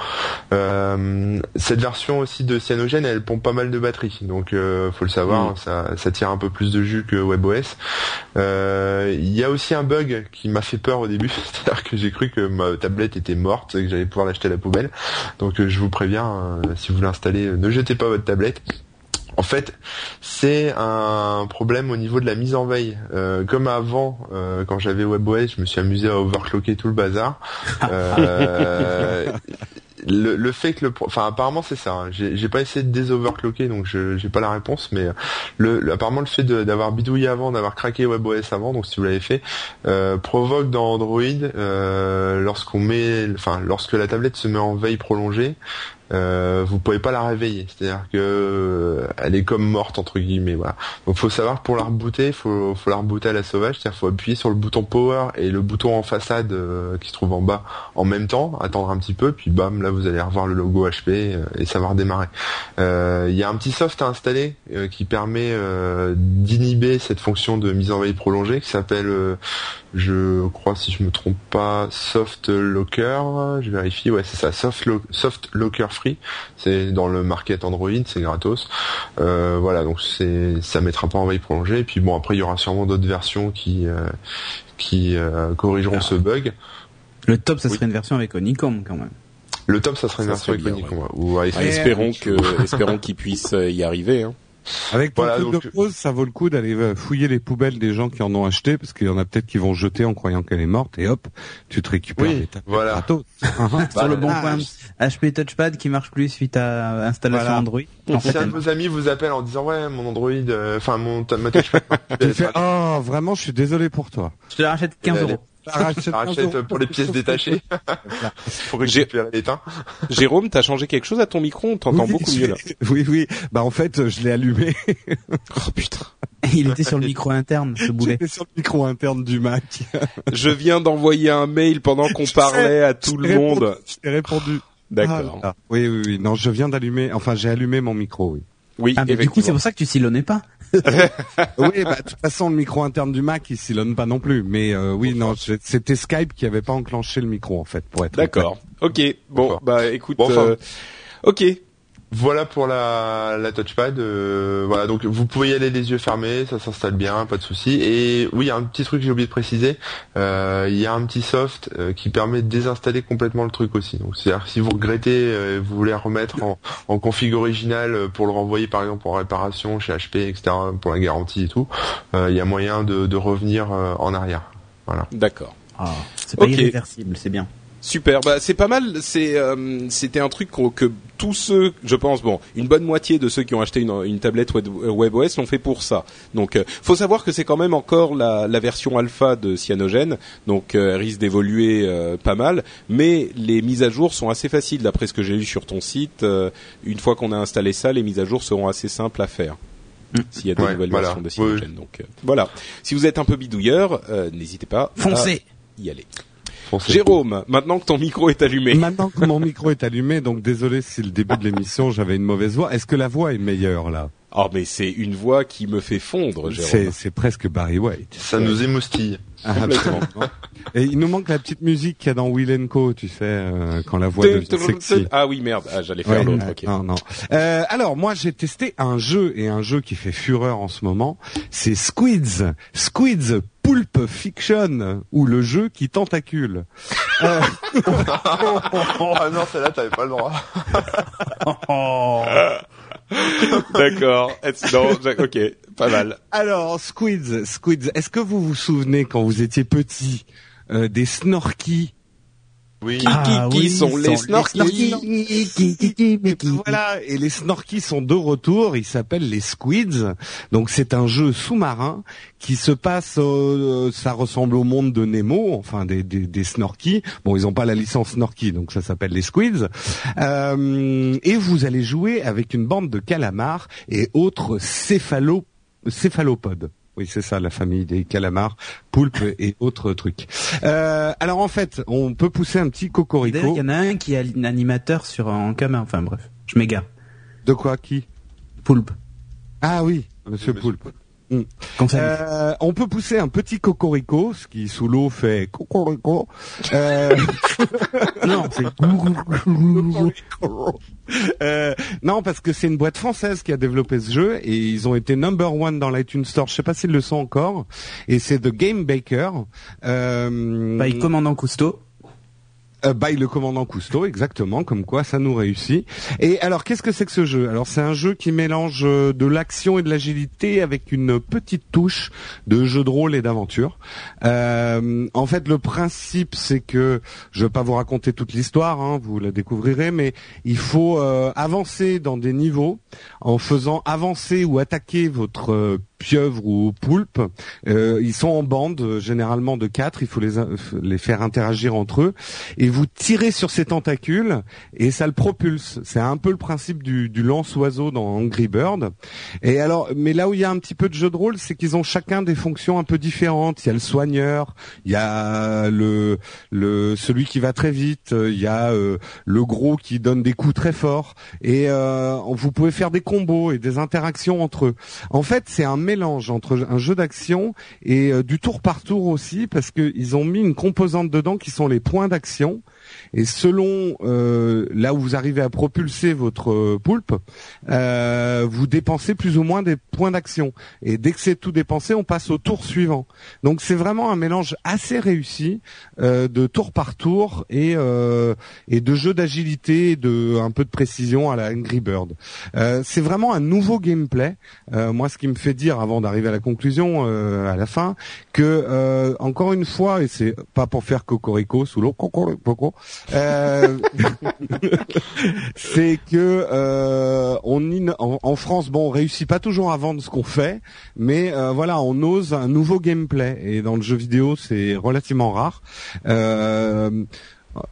Euh, cette version aussi de Cyanogen elle pompe pas mal de batterie donc euh, faut le savoir Mm. ça, ça tire un peu plus de jus que WebOS. Euh, Il y a aussi un bug qui m'a fait peur au début c'est-à-dire que j'ai cru que ma tablette était morte et que j'allais pouvoir l'acheter à la poubelle donc euh, je vous préviens euh, si vous l'installez ne jetez pas votre tablette en fait, c'est un problème au niveau de la mise en veille. Euh, comme avant, euh, quand j'avais WebOS, je me suis amusé à overclocker tout le bazar. Euh, le, fait que le, enfin apparemment c'est ça. hein. J'ai pas essayé de désoverclocker, donc je j'ai pas la réponse. Mais apparemment le fait d'avoir bidouillé avant, d'avoir craqué WebOS avant, donc si vous l'avez fait, provoque dans Android lorsqu'on met, enfin lorsque la tablette se met en veille prolongée, euh, vous pouvez pas la réveiller. C'est-à-dire que euh, elle est comme morte entre guillemets. Voilà. Donc faut savoir pour la rebooter, faut faut la rebooter à la sauvage. C'est-à-dire faut appuyer sur le bouton power et le bouton en façade euh, qui se trouve en bas en même temps, attendre un petit peu, puis bam, là vous allez revoir le logo HP euh, et ça va redémarrer. Euh, Il y a un petit soft à installer euh, qui permet euh, d'inhiber cette fonction de mise en veille prolongée qui s'appelle euh, je crois si je me trompe pas Soft Locker je vérifie ouais c'est ça Soft, Lo- Soft Locker Free c'est dans le market Android c'est gratos Euh, voilà donc c'est ça mettra pas en veille prolongée et puis bon après il y aura sûrement d'autres versions qui euh, qui euh, corrigeront ce bug Le top, ça Oui. serait une version avec Honeycomb quand même. le top ça serait une Ça version serait bien, iconique ouais. ou avec- Ah, espérons que, espérons qu'ils puissent y arriver. Hein. Avec ton Voilà, truc donc- de pause, ça vaut le coup d'aller euh, fouiller les poubelles des gens qui en ont acheté, parce qu'il y en a peut-être qui vont jeter en croyant qu'elle est morte, et hop, tu te récupères Oui, des tablettes voilà. gratos. Sur le bon Ah, point, HP Touchpad qui marche plus suite à installation Voilà. Android. En fait, si un de vos amis vous appelle en disant ouais mon Android euh, enfin mon ma touchpad Tu fais, oh, vraiment, je suis désolé pour toi. je te la rachète 15 Elle rachète pour les pièces détachées pour récupérer Jérôme, t'as changé quelque chose à ton micro On t'entend Oui, beaucoup mieux là. Oui, oui. Bah en fait, je l'ai allumé. Oh putain. Il était sur le micro interne, ce boulet. J'étais sur le micro interne du Mac. Je viens d'envoyer un mail pendant qu'on parlait sais, à tout le monde. répondu, Je t'ai répondu. D'accord. Ah, oui, oui, oui. Non, je viens d'allumer. Enfin, j'ai allumé mon micro. Oui. Oui, Ah, mais du coup, c'est pour ça que tu silonnais pas. Oui, bah de toute façon, le micro interne du Mac, il sillonne pas non plus. Mais euh, oui, non, c'était Skype qui avait pas enclenché le micro en fait, pour être. D'accord. Ok. Bon, bah écoute. Bon, enfin. euh, Ok. Voilà pour la, la touchpad. euh, voilà, donc vous pouvez y aller les yeux fermés, ça s'installe bien, pas de souci. Et oui, il y a un petit truc que j'ai oublié de préciser. euh, Il y a un petit soft euh, qui permet de désinstaller complètement le truc aussi. Donc c'est-à-dire que si vous regrettez, euh, vous voulez remettre en, en config original euh, pour le renvoyer par exemple en réparation chez HP, etc. pour la garantie et tout, euh, il y a moyen de, de revenir euh, en arrière. Voilà. D'accord. Ah, c'est pas irréversible, c'est bien. Super, bah c'est pas mal. C'est euh, c'était un truc que tous ceux, je pense, bon, une bonne moitié de ceux qui ont acheté une, une tablette web, WebOS l'ont fait pour ça. Donc, euh, faut savoir que c'est quand même encore la, la version alpha de Cyanogen, donc euh, elle risque d'évoluer euh, pas mal. Mais les mises à jour sont assez faciles, d'après ce que j'ai lu sur ton site. Euh, une fois qu'on a installé ça, les mises à jour seront assez simples à faire. Mm. S'il y a des Ouais, nouvelles voilà. versions de Cyanogen. Donc voilà. Si vous êtes un peu bidouilleur, n'hésitez pas Foncez à y aller. Foncez. Jérôme, maintenant que ton micro est allumé. Maintenant que mon micro est allumé, donc désolé si le début de l'émission j'avais une mauvaise voix. Est-ce que la voix est meilleure là? Oh mais c'est une voix qui me fait fondre, C'est Jérôme. c'est presque Barry White. Ça nous émoustille. Ah, Complètement. Et il nous manque la petite musique qu'il y a dans Will Co, tu sais, euh, quand la voix devient sexy. Ah oui merde, ah, j'allais faire Ouais, l'autre. Non, non. Euh, alors moi j'ai testé un jeu et un jeu qui fait fureur en ce moment, c'est Squids, Squids Pulp Fiction ou le jeu qui tentacule. Euh, ah non, celle-là, t'avais pas le droit. D'accord. Non, ok, pas mal. alors Squids, Squids, est-ce que vous vous souvenez quand vous étiez petit euh, des Snorky Oui. Ah, qui sont les Snorky Voilà, et les Snorky sont de retour, ils s'appellent les Squids. Donc c'est un jeu sous-marin qui se passe, euh, ça ressemble au monde de Nemo, enfin des, des, des Snorky. Bon, ils n'ont pas la licence Snorky, donc ça s'appelle les Squids. Euh, et vous allez jouer avec une bande de calamars et autres céphalo, céphalopodes. Oui, c'est ça, la famille des calamars, poulpes et autres trucs. Euh, alors en fait, on peut pousser un petit cocorico. il y en a un qui est un animateur sur en commun. Enfin bref, je m'égare. De quoi? Qui? Poulpe. Ah oui, Monsieur Monsieur Poulpe. Comme ça. Euh, on peut pousser un petit cocorico, ce qui sous l'eau fait cocorico. Euh, non, c'est euh, non, parce que c'est une boîte française qui a développé ce jeu et ils ont été number one dans l'iTunes Store. Je sais pas s'ils le sont encore. Et c'est The Game Baker. Euh, by commandant Cousteau. Euh, by le commandant Cousteau, exactement, comme quoi ça nous réussit. Et alors, qu'est-ce que c'est que ce jeu? Alors, c'est un jeu qui mélange euh, de l'action et de l'agilité avec une petite touche de jeu de rôle et d'aventure. Euh, en fait, le principe, c'est que je vais pas vous raconter toute l'histoire, hein, vous la découvrirez, mais il faut euh, avancer dans des niveaux en faisant avancer ou attaquer votre pieuvre ou poulpe. Ils sont en bande, généralement de quatre. Il faut les, les faire interagir entre eux. Et vous tirez sur ces tentacules et ça le propulse. C'est un peu le principe du, du lance-oiseau dans Angry Bird. Et alors, mais là où il y a un petit peu de jeu de rôle, c'est qu'ils ont chacun des fonctions un peu différentes. Il y a le soigneur, il y a le, le celui qui va très vite, il y a euh, le gros qui donne des coups très forts et euh, vous pouvez faire des combos et des interactions entre eux. En fait, c'est un mélange entre un jeu d'action et euh, du tour par tour aussi parce qu'ils ont mis une composante dedans qui sont les points d'action et selon euh, là où vous arrivez à propulser votre euh, poulpe, euh, vous dépensez plus ou moins des points d'action. Et dès que c'est tout dépensé, on passe au tour suivant. Donc c'est vraiment un mélange assez réussi de tour par tour et et de jeu d'agilité, de un peu de précision à la Angry Bird. c'est vraiment un nouveau gameplay. moi, ce qui me fait dire, avant d'arriver à la conclusion, à la fin, que encore une fois, et c'est pas pour faire cocorico sous l'eau, cocorico, euh, c'est que euh, on en, France, bon, on réussit pas toujours à vendre ce qu'on fait, mais euh, voilà, on ose un nouveau gameplay et dans le jeu vidéo, c'est relativement rare.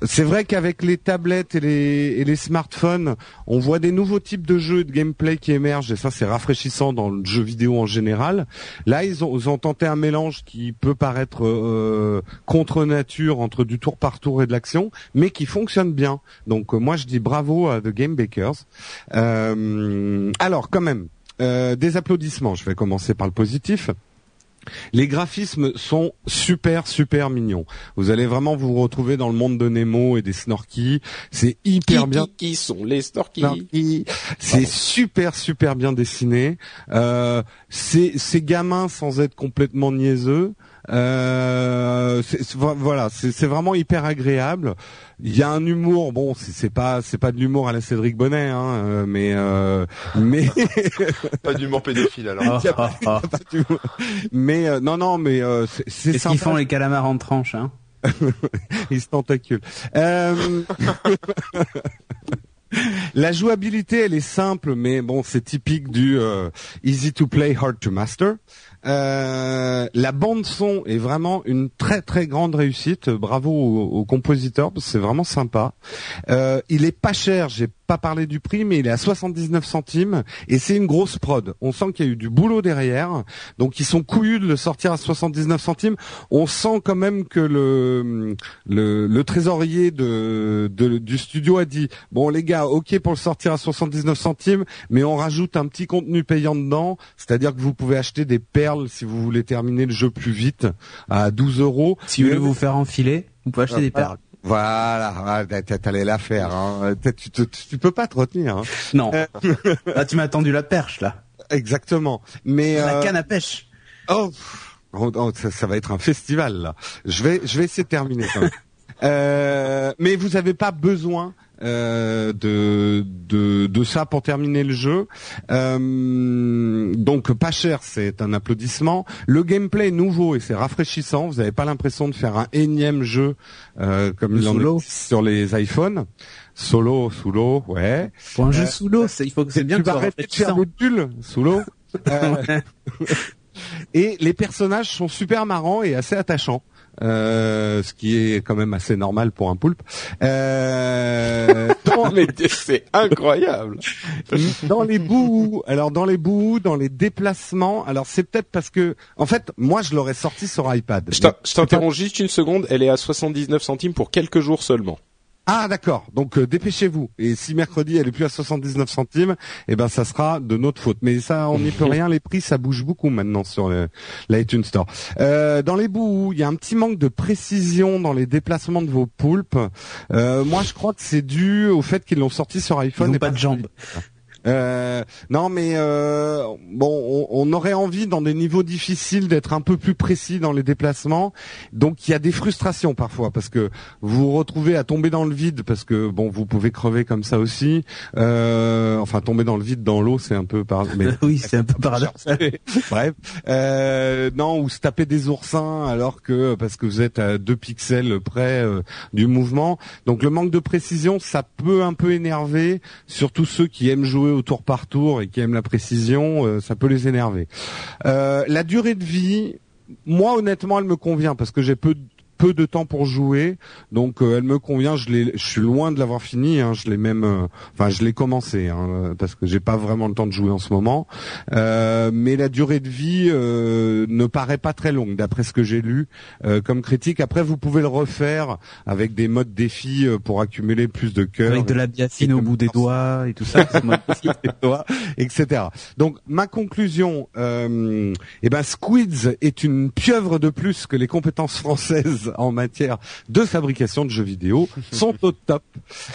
C'est vrai qu'avec les tablettes et les, smartphones, on voit des nouveaux types de jeux et de gameplay qui émergent et ça c'est rafraîchissant dans le jeu vidéo en général. Là ils ont, tenté un mélange qui peut paraître euh, contre nature entre du tour par tour et de l'action, mais qui fonctionne bien. Donc euh, moi je dis bravo à The Game Bakers. Euh, alors quand même, des applaudissements. Je vais commencer par le positif. Les graphismes sont super super mignons. Vous allez vraiment vous retrouver dans le monde de Nemo et des Snorky. C'est hyper bien. Qui, sont les Snorky C'est super super bien dessiné. Euh, c'est gamin sans être complètement niaiseux. Euh, voilà, c'est vraiment hyper agréable. Il y a un humour, bon, c'est pas c'est pas de l'humour à la Cédric Bonnet, hein, euh, mais euh, mais pas d'humour pédophile alors. mais euh, non non, mais euh, c'est Qu'est-ce qu'ils font les calamars en tranche, hein? Ils se tentaculent. La jouabilité, elle est simple, mais bon, c'est typique du easy to play, hard to master. Euh, la bande son est vraiment une très très grande réussite. Bravo aux, compositeurs, c'est vraiment sympa. Euh, il est pas cher. J'ai pas parlé du prix, mais il est à 79 centimes et c'est une grosse prod. On sent qu'il y a eu du boulot derrière, donc ils sont couillus de le sortir à 79 centimes. On sent quand même que le le, le trésorier de, de, du studio a dit bon les gars, ok pour le sortir à 79 centimes, mais on rajoute un petit contenu payant dedans, c'est-à-dire que vous pouvez acheter des perles si vous voulez terminer le jeu plus vite à 12 euros. Si vous voulez vous faire enfiler, vous pouvez acheter des perles. Voilà, t'allais la faire. Hein. Tu, tu, peux pas te retenir. Hein. Non. là, ah, tu m'as tendu la perche là. Exactement. Mais la euh, canne à pêche. Oh, oh, oh ça, va être un festival là. Je vais, je vais essayer de terminer. euh, mais vous n'avez pas besoin euh, de, de, de ça pour terminer le jeu. Euh, donc pas cher, c'est un applaudissement. Le gameplay est nouveau et c'est rafraîchissant. Vous n'avez pas l'impression de faire un énième jeu euh, comme solo. sur les iPhones. Solo, sous l'eau, ouais. Pour un jeu sous l'eau, il faut que c'est bien. Tu vas arrêter de faire le pull sous l'eau. et les personnages sont super marrants et assez attachants. Euh, ce qui est quand même assez normal pour un poulpe. Euh, mais c'est incroyable. dans les bouts, alors dans les bouts, dans les déplacements, alors c'est peut-être parce que, en fait, moi je l'aurais sorti sur iPad. Je t'interromps juste une seconde. Elle est à 79 centimes pour quelques jours seulement. Ah d'accord, donc euh, dépêchez-vous. Et si mercredi elle est plus à 79 centimes, eh ben ça sera de notre faute. Mais ça, on n'y peut rien. Les prix, ça bouge beaucoup maintenant sur l'iTunes Store. Euh, dans les bouts, il y a un petit manque de précision dans les déplacements de vos poulpes. Euh, moi, je crois que c'est dû au fait qu'ils l'ont sorti sur iPhone. Ils et pas de jambes. Euh, non, mais euh, bon, on, aurait envie dans des niveaux difficiles d'être un peu plus précis dans les déplacements. Donc il y a des frustrations parfois parce que vous vous retrouvez à tomber dans le vide parce que bon, vous pouvez crever comme ça aussi. Euh, enfin, tomber dans le vide dans l'eau, c'est un peu par. Mais... oui, c'est un peu paradoxal. Bref, euh, non, ou se taper des oursins alors que parce que vous êtes à deux pixels près euh, du mouvement. Donc le manque de précision, ça peut un peu énerver, surtout ceux qui aiment jouer au tour par tour et qui aiment la précision, euh, ça peut les énerver. Euh, la durée de vie, moi honnêtement, elle me convient parce que j'ai peu peu de temps pour jouer, donc elle me convient. Je l'ai, je suis loin de l'avoir fini. Hein, je l'ai même, enfin je l'ai commencé hein, parce que j'ai pas vraiment le temps de jouer en ce moment. mais la durée de vie ne paraît pas très longue d'après ce que j'ai lu comme critique. Après, vous pouvez le refaire avec des modes défis pour accumuler plus de cœurs. Avec de la biafine au bout des doigts et tout ça, etc. Donc ma conclusion, euh, eh ben Squids est une pieuvre de plus que les compétences françaises en matière de fabrication de jeux vidéo sont au top.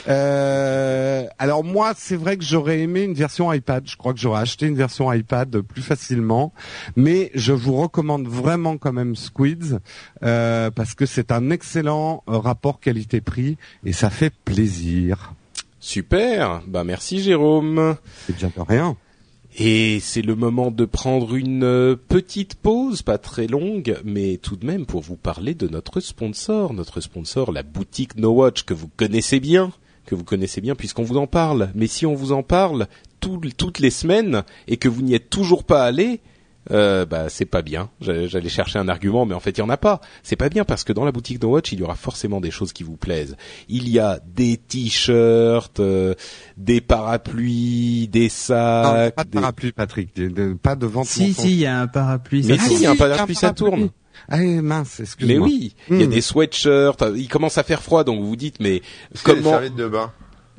Euh, alors moi, c'est vrai que j'aurais aimé une version iPad. Je crois que j'aurais acheté une version iPad plus facilement, mais je vous recommande vraiment quand même Squids euh, parce que c'est un excellent rapport qualité-prix et ça fait plaisir. Super, bah merci Jérôme. C'est déjà rien. Et c'est le moment de prendre une euh, petite pause, pas très longue, mais tout de même pour vous parler de notre sponsor, notre sponsor, la boutique No Watch que vous connaissez bien, que vous connaissez bien puisqu'on vous en parle. Mais si on vous en parle toutes les semaines et que vous n'y êtes toujours pas allé, euh, bah c'est pas bien. J'allais chercher un argument, mais en fait il y en a pas. C'est pas bien parce que dans la boutique No Watch il y aura forcément des choses qui vous plaisent. Il y a des t-shirts, euh, des parapluies, des sacs. pas de parapluie, Patrick. pas de vente. Si si, il y a un parapluie. Mais si, il y a un parapluie, ça tourne. Ah mince, excuse-moi. Mais oui, il y a hmm. des sweatshirts. Il commence à faire froid, donc vous vous dites mais comment de bain.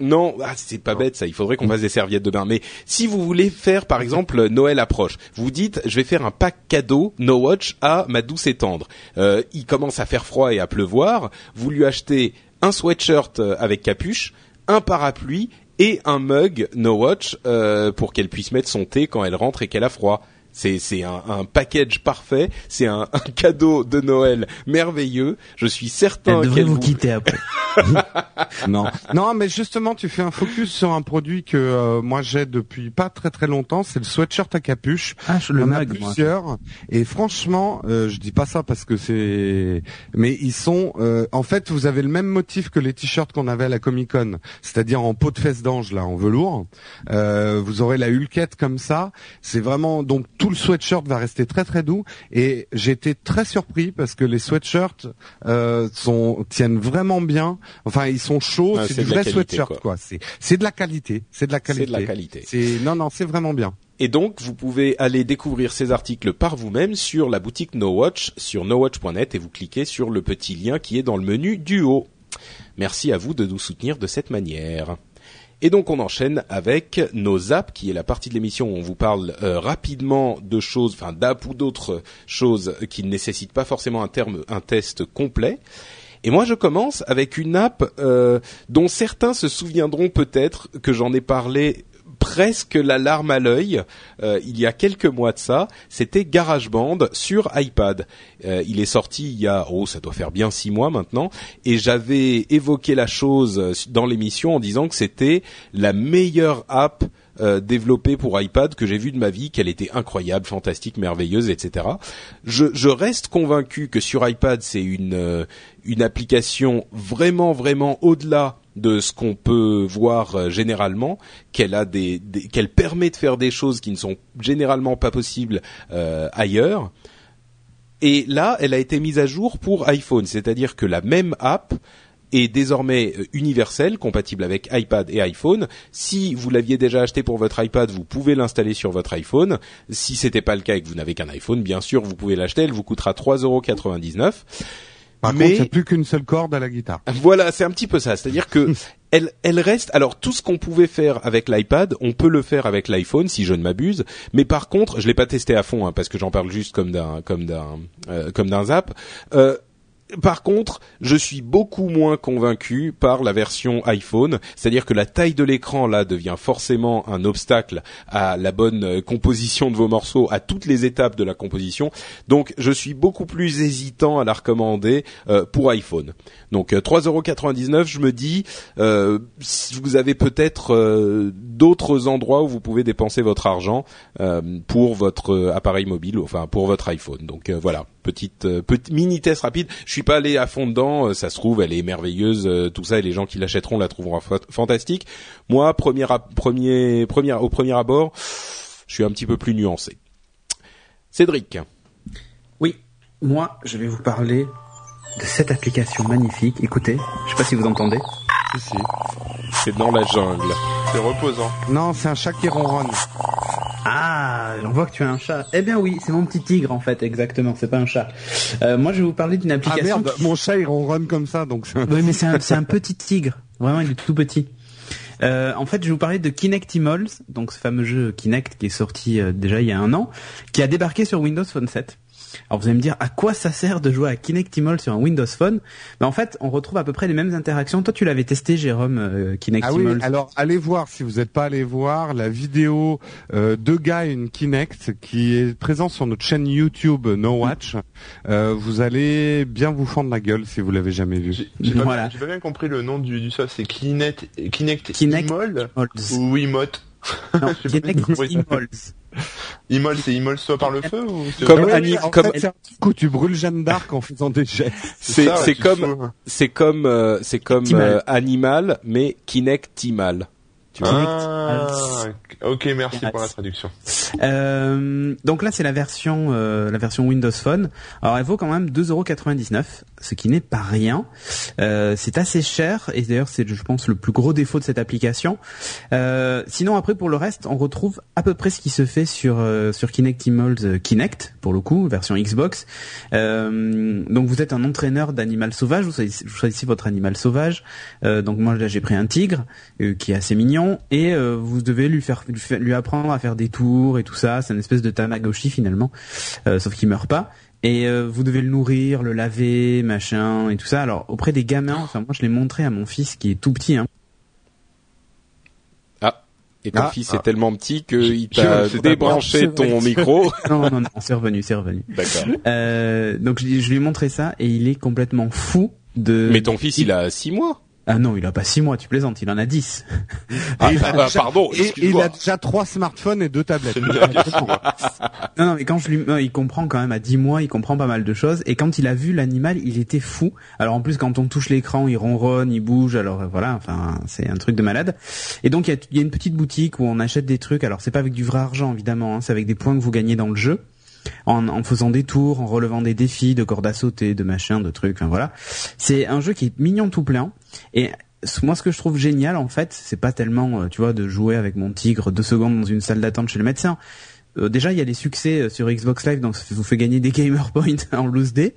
Non, ah, c'est pas bête ça. Il faudrait qu'on fasse des serviettes de bain. Mais si vous voulez faire, par exemple, Noël approche, vous dites, je vais faire un pack cadeau No Watch à ma douce et tendre. Euh, il commence à faire froid et à pleuvoir. Vous lui achetez un sweatshirt euh, avec capuche, un parapluie et un mug No Watch euh, pour qu'elle puisse mettre son thé quand elle rentre et qu'elle a froid. C'est c'est un, un, package parfait, c'est un, un, cadeau de Noël merveilleux. Je suis certain qu'elle vous, vous quitter après. non, non, mais justement, tu fais un focus sur un produit que euh, moi j'ai depuis pas très très longtemps. C'est le sweatshirt à capuche. Ah, je le mag, plusieurs. Et franchement, euh, je dis pas ça parce que c'est, mais ils sont. Euh, en fait, vous avez le même motif que les t-shirts qu'on avait à la Comic Con, c'est-à-dire en peau de fesse d'ange là, en velours. Euh, vous aurez la hulquette comme ça. C'est vraiment donc tout le sweatshirt va rester très très doux et j'étais très surpris parce que les sweatshirts euh, sont tiennent vraiment bien. Enfin, ils sont chauds, c'est du vrai sweatshirt quoi. C'est c'est de la qualité, c'est de la qualité. C'est de la qualité. C'est non non, c'est vraiment bien. Et donc, vous pouvez aller découvrir ces articles par vous-même sur la boutique No Watch sur nowatch.net et vous cliquez sur le petit lien qui est dans le menu du haut. Merci à vous de nous soutenir de cette manière. Et donc on enchaîne avec nos apps, qui est la partie de l'émission où on vous parle euh, rapidement de choses, enfin d'apps ou d'autres choses qui ne nécessitent pas forcément un terme, un test complet. Et moi, je commence avec une app euh, dont certains se souviendront peut-être que j'en ai parlé presque la larme à l'œil euh, il y a quelques mois de ça. C'était GarageBand sur iPad. Euh, il est sorti il y a oh ça doit faire bien six mois maintenant et j'avais évoqué la chose dans l'émission en disant que c'était la meilleure app euh, développée pour iPad que j'ai vue de ma vie, qu'elle était incroyable, fantastique, merveilleuse, etc. Je, je reste convaincu que sur iPad c'est une une application vraiment vraiment au-delà de ce qu'on peut voir euh, généralement, qu'elle a des, qu'elle permet de faire des choses qui ne sont généralement pas possibles euh, ailleurs. Et là, elle a été mise à jour pour iPhone, c'est-à-dire que la même app est désormais euh, universelle, compatible avec iPad et iPhone. Si vous l'aviez déjà acheté pour votre iPad, vous pouvez l'installer sur votre iPhone. Si c'était pas le cas et que vous n'avez qu'un iPhone, bien sûr, vous pouvez l'acheter. Elle vous coûtera 3,99€. Par mais... contre, il n'y a plus qu'une seule corde à la guitare. Voilà, c'est un petit peu ça. C'est-à-dire que elle, elle reste. Alors tout ce qu'on pouvait faire avec l'iPad, on peut le faire avec l'iPhone, si je ne m'abuse. Mais par contre, je l'ai pas testé à fond hein, parce que j'en parle juste comme d'un comme d'un euh, comme d'un zap. Euh, par contre, je suis beaucoup moins convaincu par la version iPhone, c'est-à-dire que la taille de l'écran là devient forcément un obstacle à la bonne euh, composition de vos morceaux, à toutes les étapes de la composition. Donc, je suis beaucoup plus hésitant à la recommander euh, pour iPhone. Donc, 3,99€, euh, je me dis, euh, vous avez peut-être d'autres endroits où vous pouvez dépenser votre argent pour votre appareil mobile, enfin pour votre iPhone. Donc voilà, petite, petite mini test rapide. Je suis pas allé à fond dedans. Euh, ça se trouve, elle est merveilleuse, euh, tout ça, et les gens qui l'achèteront la trouveront fantastique. Moi, premier, premier, premier, au premier abord, je suis un petit peu plus nuancé. Cédric. Oui, moi, je vais vous parler de cette application magnifique. Écoutez, je sais pas si vous entendez. Si, si. C'est dans la jungle. C'est reposant. Non, c'est un chat qui ronronne. Ah, on voit que tu as un chat. Eh bien oui, c'est mon petit tigre en fait, exactement. C'est pas un chat. Euh, moi, je vais vous parler d'une Ah application. merde, qui- mon chat il ronronne comme ça, donc c'est un- Oui, mais c'est un, c'est un petit tigre. Vraiment, il est tout petit. Euh, en fait, je vais vous parler de Kinectimals, donc ce fameux jeu Kinect qui est sorti euh, déjà il y a un an, qui a débarqué sur Windows Phone 7. Alors vous allez me dire à quoi ça sert de jouer à Kinectimals sur un Windows Phone? Ben en fait, on retrouve à peu près les mêmes interactions. Toi, tu l'avais testé, Jérôme, euh, Ah oui, alors allez voir si vous n'êtes pas allé voir la vidéo euh, de gars une Kinect qui est présente sur notre chaîne YouTube No Watch. Euh, vous allez bien vous fendre la gueule si vous l'avez jamais vu. J'ai pas, Voilà. bien- j'ai pas bien compris le nom du, du soft. C'est Kinect, Kinect, Kinect Imol ou Wiimote? Non, pas Imol, c'est Imol soit par le feu ou c'est Comme chose Annie- en comme- fait, c'est un truc où tu brûles Jeanne d'Arc en faisant des gestes. C'est ça, c'est tu te comme c'est comme euh, c'est comme Timal. euh, animal mais Kinectimal. Tu vois Ah, ok, merci pour la traduction. Euh, donc là, c'est la version, euh, la version Windows Phone. Alors, elle vaut quand même 2,99€, ce qui n'est pas rien. Euh, c'est assez cher, et d'ailleurs, c'est, je pense, le plus gros défaut de cette application. Euh, sinon, après, pour le reste, on retrouve à peu près ce qui se fait sur euh, sur Kinectimals euh, Kinect, pour le coup, version Xbox. Euh, donc, vous êtes un entraîneur d'animal sauvage. Vous choisissez, vous choisissez votre animal sauvage. Euh, donc, moi, là, j'ai pris un tigre euh, qui est assez mignon, et euh, vous devez lui faire, lui apprendre à faire des tours et tout ça. C'est une espèce de Tamagotchi finalement, euh, sauf qu'il meurt pas. Et euh, vous devez le nourrir, le laver, machin et tout ça. Alors auprès des gamins, enfin moi je l'ai montré à mon fils qui est tout petit. Hein. Et ton Ah, fils ah. est tellement petit qu'il t'a débranché ton micro. Non non non, c'est revenu, c'est revenu. D'accord. Euh, donc je, je lui ai montré ça et il est complètement fou de. Mais ton fils, il a six mois. Ah non, il a pas six mois, tu plaisantes, il en a dix. Ah, Et il a ah, déjà- pardon, Et, et il a déjà trois smartphones et deux tablettes. Blague. Non, non, mais quand je lui, il comprend quand même à 10 mois, il comprend pas mal de choses. Et quand il a vu l'animal, il était fou. Alors en plus, quand on touche l'écran, il ronronne, il bouge. Alors euh, voilà, enfin, c'est un truc de malade. Et donc il y a, il y a une petite boutique où on achète des trucs. Alors c'est pas avec du vrai argent évidemment, hein, c'est avec des points que vous gagnez dans le jeu. En, en faisant des tours, en relevant des défis, de cordes à sauter, de machin, de trucs, enfin voilà. C'est un jeu qui est mignon tout plein. Et moi, ce que je trouve génial, en fait, c'est pas tellement, euh, tu vois, de jouer avec mon tigre deux secondes dans une salle d'attente chez le médecin. Euh, déjà, il y a les succès euh, sur Xbox Live, donc ça vous fait gagner des gamer points en loose day.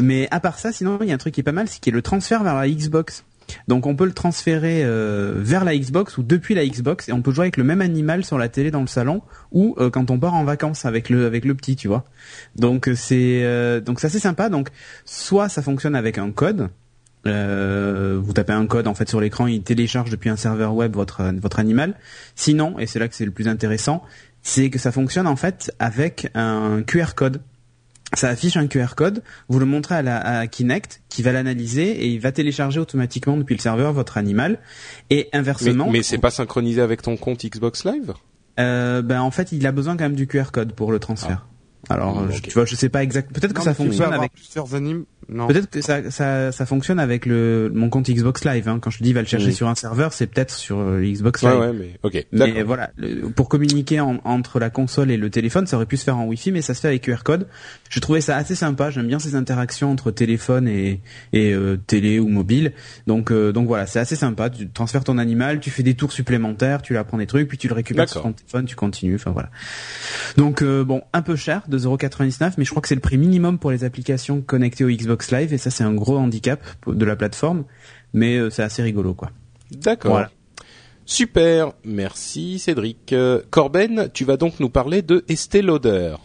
Mais à part ça, sinon, il y a un truc qui est pas mal, c'est qu'il y a le transfert vers la Xbox. Donc on peut le transférer euh, vers la Xbox ou depuis la Xbox et on peut jouer avec le même animal sur la télé dans le salon ou euh, quand on part en vacances avec le avec le petit, tu vois. Donc c'est euh, donc c'est sympa. Donc soit ça fonctionne avec un code. Euh, vous tapez un code en fait sur l'écran, il télécharge depuis un serveur web votre votre animal. Sinon, et c'est là que c'est le plus intéressant, c'est que ça fonctionne en fait avec un QR code. Ça affiche un QR code, vous le montrez à, la, à Kinect, qui va l'analyser et il va télécharger automatiquement depuis le serveur votre animal. Et Mais, inversement, mais c'est pas synchronisé avec ton compte Xbox Live? Euh, ben en fait il a besoin quand même du QR code pour le transfert. Alors Mm, je- tu vois, je sais pas exact. Peut-être que ça mais fonctionne avec. plusieurs animes. Non. Peut-être que ça, ça, ça fonctionne avec le mon compte Xbox Live. Hein. Quand je te dis va le chercher sur un serveur, c'est peut-être sur euh, Xbox Ouais, Live. ouais, mais ok. Mais voilà, le- pour communiquer en- entre la console et le téléphone, ça aurait pu se faire en Wi-Fi, mais ça se fait avec QR code. Je trouvais ça assez sympa. J'aime bien ces interactions entre téléphone et, et euh, télé ou mobile. Donc euh, donc voilà, c'est assez sympa. Tu transfères ton animal, tu fais des tours supplémentaires, tu lui apprends des trucs, puis tu le récupères sur ton téléphone, tu continues. Enfin voilà. Donc euh, bon, un peu cher, 2,99€, mais je crois que c'est le prix minimum pour les applications connectées au Xbox Live, et ça c'est un gros handicap de la plateforme. Mais euh, c'est assez rigolo quoi. D'accord. Voilà. Super, merci Cédric. Euh, Corben, tu vas donc nous parler de Estée Lauder.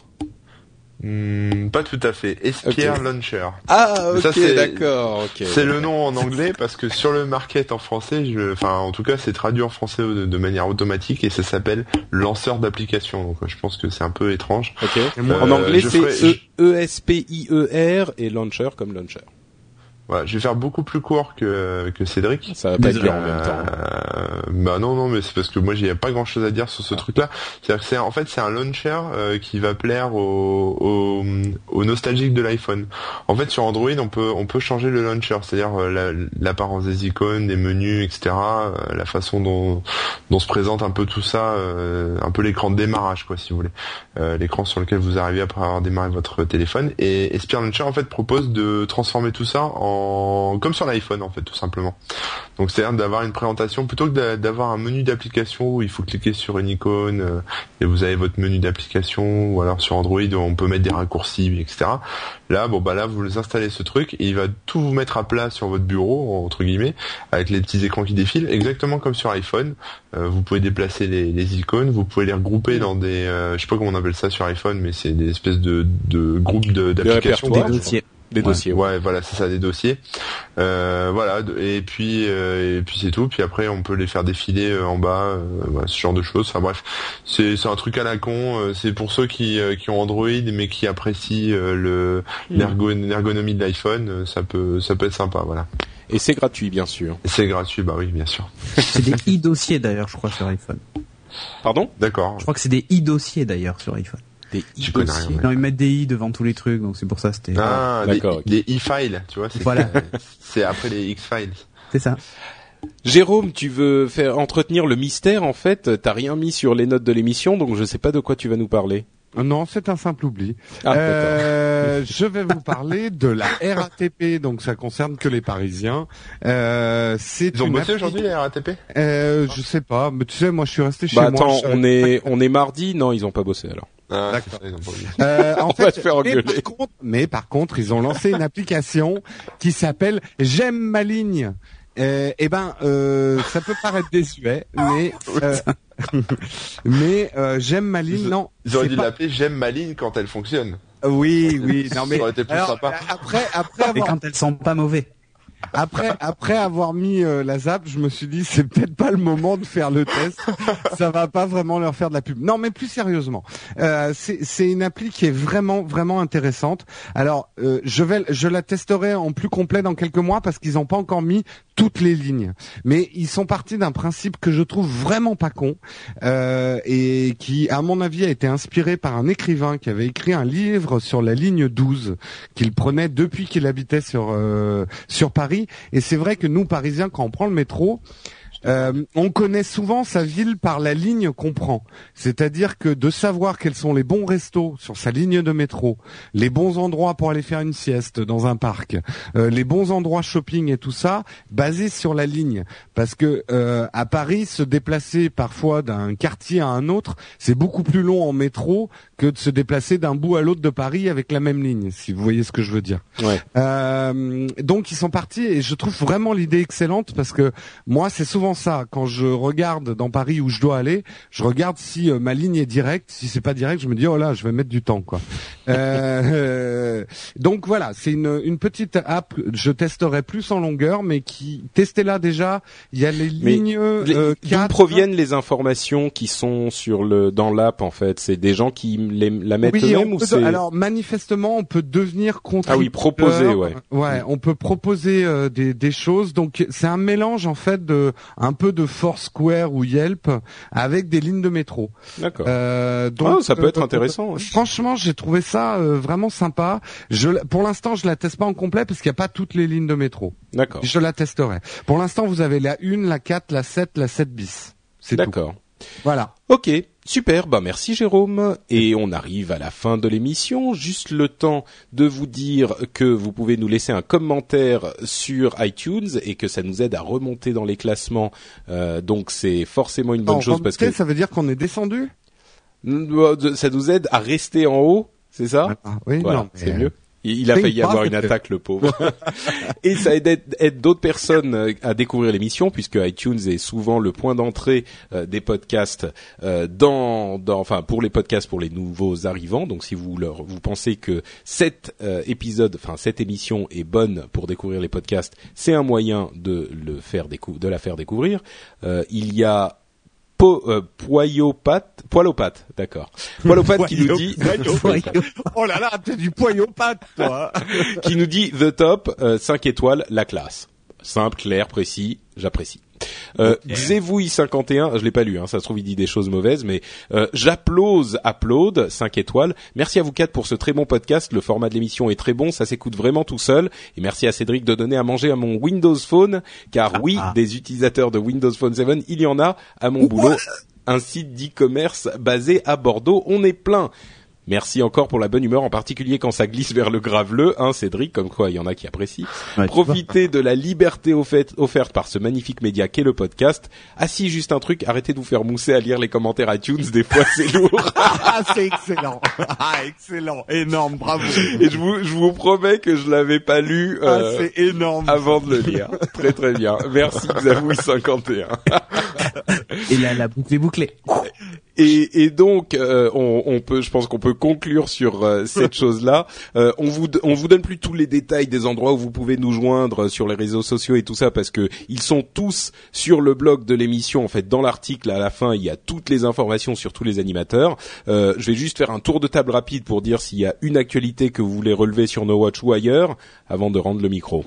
Hmm, pas tout à fait. Espierre. Launcher. Ah, ok, c'est- d'accord. C'est le nom en anglais parce que sur le market en français, je, enfin en tout cas c'est traduit en français de, de manière automatique et ça s'appelle lanceur d'application. Donc euh, je pense que c'est un peu étrange. Ok. moi, en euh, anglais, c'est ferai- E E S P I E R et launcher comme launcher. Voilà, je vais faire beaucoup plus court que que Cédric. Ça va pas être en même temps. Euh, bah non non mais c'est parce que moi j'ai pas grand chose à dire sur ce truc là. C'est-à-dire que c'est en fait c'est un launcher euh, qui va plaire aux, aux, aux nostalgiques de l'iPhone. En fait sur Android on peut on peut changer le launcher, c'est-à-dire euh, l'apparence des icônes, des menus, etc. euh, la façon dont dont se présente un peu tout ça, euh, un peu l'écran de démarrage quoi si vous voulez, Euh, l'écran sur lequel vous arrivez après avoir démarré votre téléphone. Et, et Spear Launcher en fait propose de transformer tout ça en comme sur l'iPhone en fait tout simplement. Donc c'est-à-dire d'avoir une présentation plutôt que d'a- d'avoir un menu d'application où il faut cliquer sur une icône euh, et vous avez votre menu d'application ou alors sur Android où on peut mettre des raccourcis etc. Là bon bah là vous installez ce truc et il va tout vous mettre à plat sur votre bureau entre guillemets avec les petits écrans qui défilent exactement comme sur iPhone. Euh, vous pouvez déplacer les, les icônes, vous pouvez les regrouper dans des euh, je sais pas comment on appelle ça sur iPhone mais c'est des espèces de, de groupes d'applications. répertoires. Des dossiers. Des dossiers. ouais. Ouais, voilà, c'est ça, des dossiers. Euh, voilà, et puis euh, et puis c'est tout. Puis après, on peut les faire défiler euh, en bas, euh, voilà, ce genre de choses. Enfin bref, c'est c'est un truc à la con. euh, C'est pour ceux qui euh, qui ont Android mais qui apprécient euh, le l'ergo- l'ergonomie de l'iPhone, ça peut ça peut être sympa. Voilà. Et c'est gratuit, bien sûr. C'est gratuit, bah oui, bien sûr. C'est des e-dossiers d'ailleurs, je crois, sur iPhone. Pardon? D'accord. Je crois que c'est des e-dossiers d'ailleurs sur iPhone. Des e-dossiers. rien, Non, ils mettent des i devant tous les trucs, donc c'est pour ça c'était. Ah, des, d'accord, des e-files, tu vois. c'est- Voilà. C'est après les X-files. C'est ça. Jérôme, tu veux faire entretenir le mystère en fait? T'as rien mis sur les notes de l'émission, donc je sais pas de quoi tu vas nous parler. Non, c'est un simple oubli. Ah, Euh, je vais vous parler de la RATP, donc ça concerne que les Parisiens. Euh, c'est Ils ont bossé appli- aujourd'hui les RATP euh, Je sais pas, mais tu sais, moi je suis resté chez Bah moi. attends, je- on est on est mardi? Non, ils ont pas bossé alors. Ah, D'accord. Euh, en On fait, va te faire mais engueuler. par, contre, mais par contre, ils ont lancé une application qui s'appelle J'aime ma ligne. Euh, eh ben, euh, ça peut paraître désuet, mais euh, mais euh, j'aime ma ligne. Non, Ils auraient dû pas- l'appeler J'aime ma ligne quand elle fonctionne. Oui, oui. Non mais Ça aurait été plus alors, sympa. après après Et avoir quand elles sont pas mauvais. Après après avoir mis euh, la zap, je me suis dit c'est peut-être pas le moment de faire le test. Ça va pas vraiment leur faire de la pub. Non, mais plus sérieusement, euh, c'est une appli qui est vraiment vraiment intéressante. Alors euh, je vais je la testerai en plus complet dans quelques mois parce qu'ils n'ont pas encore mis toutes les lignes. Mais ils sont partis d'un principe que je trouve vraiment pas con euh, et qui, à mon avis, a été inspiré par un écrivain qui avait écrit un livre sur la ligne 12 qu'il prenait depuis qu'il habitait sur euh, sur Paris. Et c'est vrai que nous, Parisiens, quand on prend le métro, euh, on connaît souvent sa ville par la ligne qu'on prend. C'est-à-dire que de savoir quels sont les bons restos sur sa ligne de métro, les bons endroits pour aller faire une sieste dans un parc, euh, les bons endroits shopping et tout ça, basé sur la ligne. Parce que euh, à Paris, se déplacer parfois d'un quartier à un autre, c'est beaucoup plus long en métro que de se déplacer d'un bout à l'autre de Paris avec la même ligne, si vous voyez ce que je veux dire. Ouais. Euh, donc ils sont partis et je trouve vraiment l'idée excellente parce que moi c'est souvent ça quand je regarde dans Paris où je dois aller, je regarde si euh, ma ligne est directe, si c'est pas direct, je me dis oh là je vais mettre du temps quoi. Euh, euh, donc voilà, c'est une, une petite app, je testerai plus en longueur mais qui testé là déjà, il y a les Mais lignes Les- euh, D'où proviennent les informations qui sont sur le dans l'app en fait? C'est des gens qui les, la mettent Oui, eux-mêmes ou c'est alors manifestement on peut devenir contributeur. Ah oui, proposer, ouais. Ouais, on peut proposer euh, des, des choses. Donc c'est un mélange en fait de un peu de Foursquare ou Yelp avec des lignes de métro. D'accord. Euh, donc Ah, ça peut être euh, intéressant. ouais. Franchement, j'ai trouvé ça euh, vraiment sympa. Je, pour l'instant, je la teste pas en complet parce qu'il n'y a pas toutes les lignes de métro. D'accord. Je la testerai. Pour l'instant, vous avez la 1, la 4, la 7, la 7 bis. C'est tout. D'accord. Voilà. Ok, super. Bah merci Jérôme. Et on arrive à la fin de l'émission. Juste le temps de vous dire que vous pouvez nous laisser un commentaire sur iTunes et que ça nous aide à remonter dans les classements. Euh, donc c'est forcément une bonne En chose parce que ça veut dire qu'on est descendu? ça nous aide à rester en haut. C'est ça? Ah, oui, Voilà, c'est euh, mieux. Il a failli avoir une que- attaque, le pauvre. et ça aide, d'autres personnes euh, à découvrir l'émission, puisque iTunes est souvent le point d'entrée euh, des podcasts euh, dans, dans, enfin, pour les podcasts pour les nouveaux arrivants. Donc, si vous leur, vous pensez que cet euh, épisode, enfin cette émission est bonne pour découvrir les podcasts, c'est un moyen de le faire de la faire découvrir. Il y a Po, euh, Poyopat, Poilopat, d'accord. Poilopat qui nous dit, Oh là là, t'es du poignot pâte, toi. qui nous dit The Top, euh, 5 étoiles, la classe. Simple, clair, précis, j'apprécie. Euh, Xevoui51, je l'ai pas lu, hein, ça se trouve il dit des choses mauvaises, mais euh, j'applause, upload, 5 étoiles. Merci à vous quatre pour ce très bon podcast. Le format de l'émission est très bon, ça s'écoute vraiment tout seul. Et merci à Cédric de donner à manger à mon Windows Phone, car oui, ah. des utilisateurs de Windows Phone 7, il y en a à mon boulot. Un site d'e-commerce basé à Bordeaux, on est plein. Merci encore pour la bonne humeur, en particulier quand ça glisse vers le graveleux, hein, Cédric, comme quoi il y en a qui apprécient. Ouais, Profitez de la liberté offerte, par ce magnifique média qu'est le podcast. Ah si, juste un truc, arrêtez de vous faire mousser à lire les commentaires iTunes, des fois c'est lourd. Ah, c'est excellent. Ah, excellent. Énorme, bravo. Et je vous, je vous promets que je l'avais pas lu Ah, euh, c'est énorme. avant de le lire. très très bien. Merci Xavoui51. Et la, la boucle est bouclée. Et, et donc, euh, on, on peut, je pense qu'on peut conclure sur euh, cette chose-là. Euh, on vous, on vous donne plus tous les détails des endroits où vous pouvez nous joindre sur les réseaux sociaux et tout ça parce que ils sont tous sur le blog de l'émission. En fait, dans l'article à la fin, il y a toutes les informations sur tous les animateurs. Euh, je vais juste faire un tour de table rapide pour dire s'il y a une actualité que vous voulez relever sur No Watch ou ailleurs avant de rendre le micro.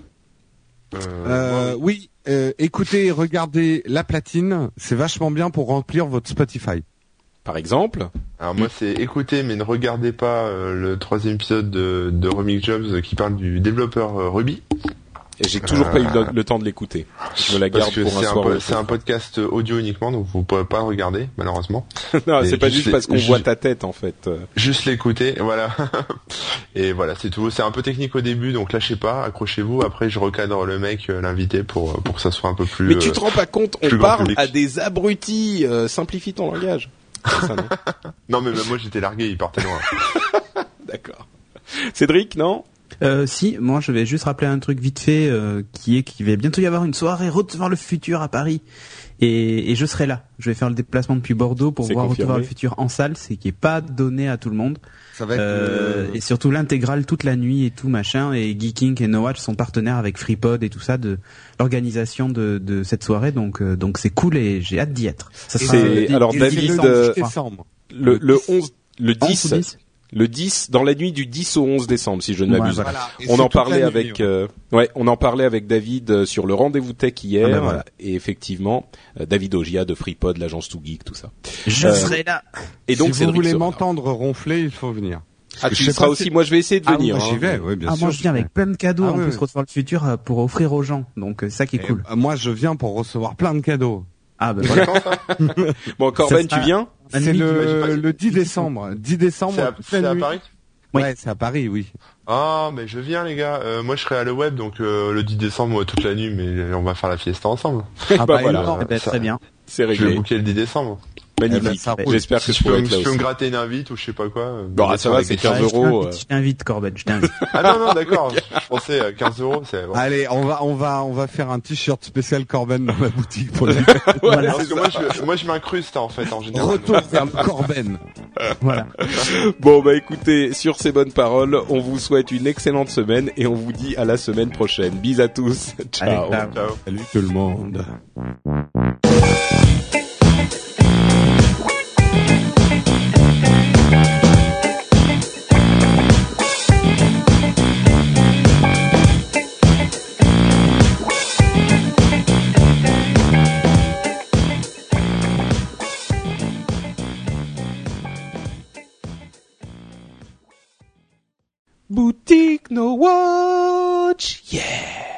Euh, oui, euh, écoutez, regardez la platine, c'est vachement bien pour remplir votre Spotify. Par exemple. Alors moi c'est écoutez mais ne regardez pas euh, le troisième épisode de, de Remix Jobs euh, qui parle du développeur euh, Ruby Et j'ai toujours pas eu le, le temps de l'écouter. Je me la parce garde que pour un soir. po- c'est un podcast audio uniquement donc vous pourrez pas le regarder malheureusement. non, c'est pas juste parce qu'on voit ta tête en fait. Euh, Juste l'écouter voilà. Et voilà c'est tout. C'est un peu technique au début donc lâchez pas accrochez-vous après je recadre le mec euh, l'invité pour pour que ça soit un peu plus. Mais tu euh, te rends pas compte, on parle public. à des abrutis. euh, simplifie ton langage. Ça, non Non mais même moi j'étais largué il partait loin. D'accord. Cédric, non? Euh, si, moi je vais juste rappeler un truc vite fait euh, qui est qu'il va bientôt y avoir une soirée Retour vers le futur à Paris et, et je serai là. Je vais faire le déplacement depuis Bordeaux pour voir confirmé. Retour vers le futur en salle, c'est qui est pas donné à tout le monde. Ça va être Euh, euh, et surtout l'intégrale toute la nuit et tout machin et Geeking et No Watch sont partenaires avec FreePod et tout ça de l'organisation de, de cette soirée donc euh, donc c'est cool et j'ai hâte d'y être. Ça sera alors, David, 10 euh, décembre. le, le 10. 11, le 11 10, ou 10 le 10, dans la nuit du 10 au 11 décembre, si je ne m'abuse. voilà. On en parlait avec, ouais. euh, ouais, on en parlait avec David euh, sur le rendez-vous tech hier, Ah ben voilà. et effectivement, euh, David Ogia de FreePod, l'agence Too Geek, tout ça. Je Euh, serai là. Et donc, si vous voulez m'entendre ronfler, il faut venir. Ah, Je tu seras aussi. si- Moi, je vais essayer de Ah, venir. moi, j'y hein. vais, oui, bien Ah, sûr. moi je viens avec plein de cadeaux Ah en ouais. plus vers le futur pour offrir aux gens donc c'est ça qui est Et, cool. euh, moi, je viens pour recevoir plein de cadeaux. Ah ben voilà. Bon, Corben, tu viens C'est le, le 10 décembre. 10 décembre, C'est à. Paris Oui. Ouais, c'est à Paris, oui. Ah, mais je viens les gars. Euh, moi je serai à le web donc euh, le 10 décembre moi, toute la nuit, mais on va faire la fiesta ensemble. Ah bah voilà. énorme. Eh ben, ça- très bien. C'est Je vais réglé. booker le 10 décembre. Magnifique. Eh ben. J'espère que Si je je peux, je peux me gratter une invite ou je sais pas quoi. euh, Bon, me ah, ça va, c'est des 15 Ouais, je euros, t'invite, euh. Je t'invite Corben, je t'invite. Ah non non d'accord. je pensais à 15 euros c'est. bon. Allez, on va, on va, on va faire un t-shirt spécial Corben dans la boutique pour les voilà. Parce que moi je, moi je m'incruste en fait en général. Retour vers Corben. voilà. Bon, bah écoutez, sur ces bonnes paroles, on vous souhaite une excellente semaine et on vous dit à la semaine prochaine. Bis à tous. Ciao. Allez, ciao. Ciao. Salut tout le monde. Boutique No Watch. Yeah.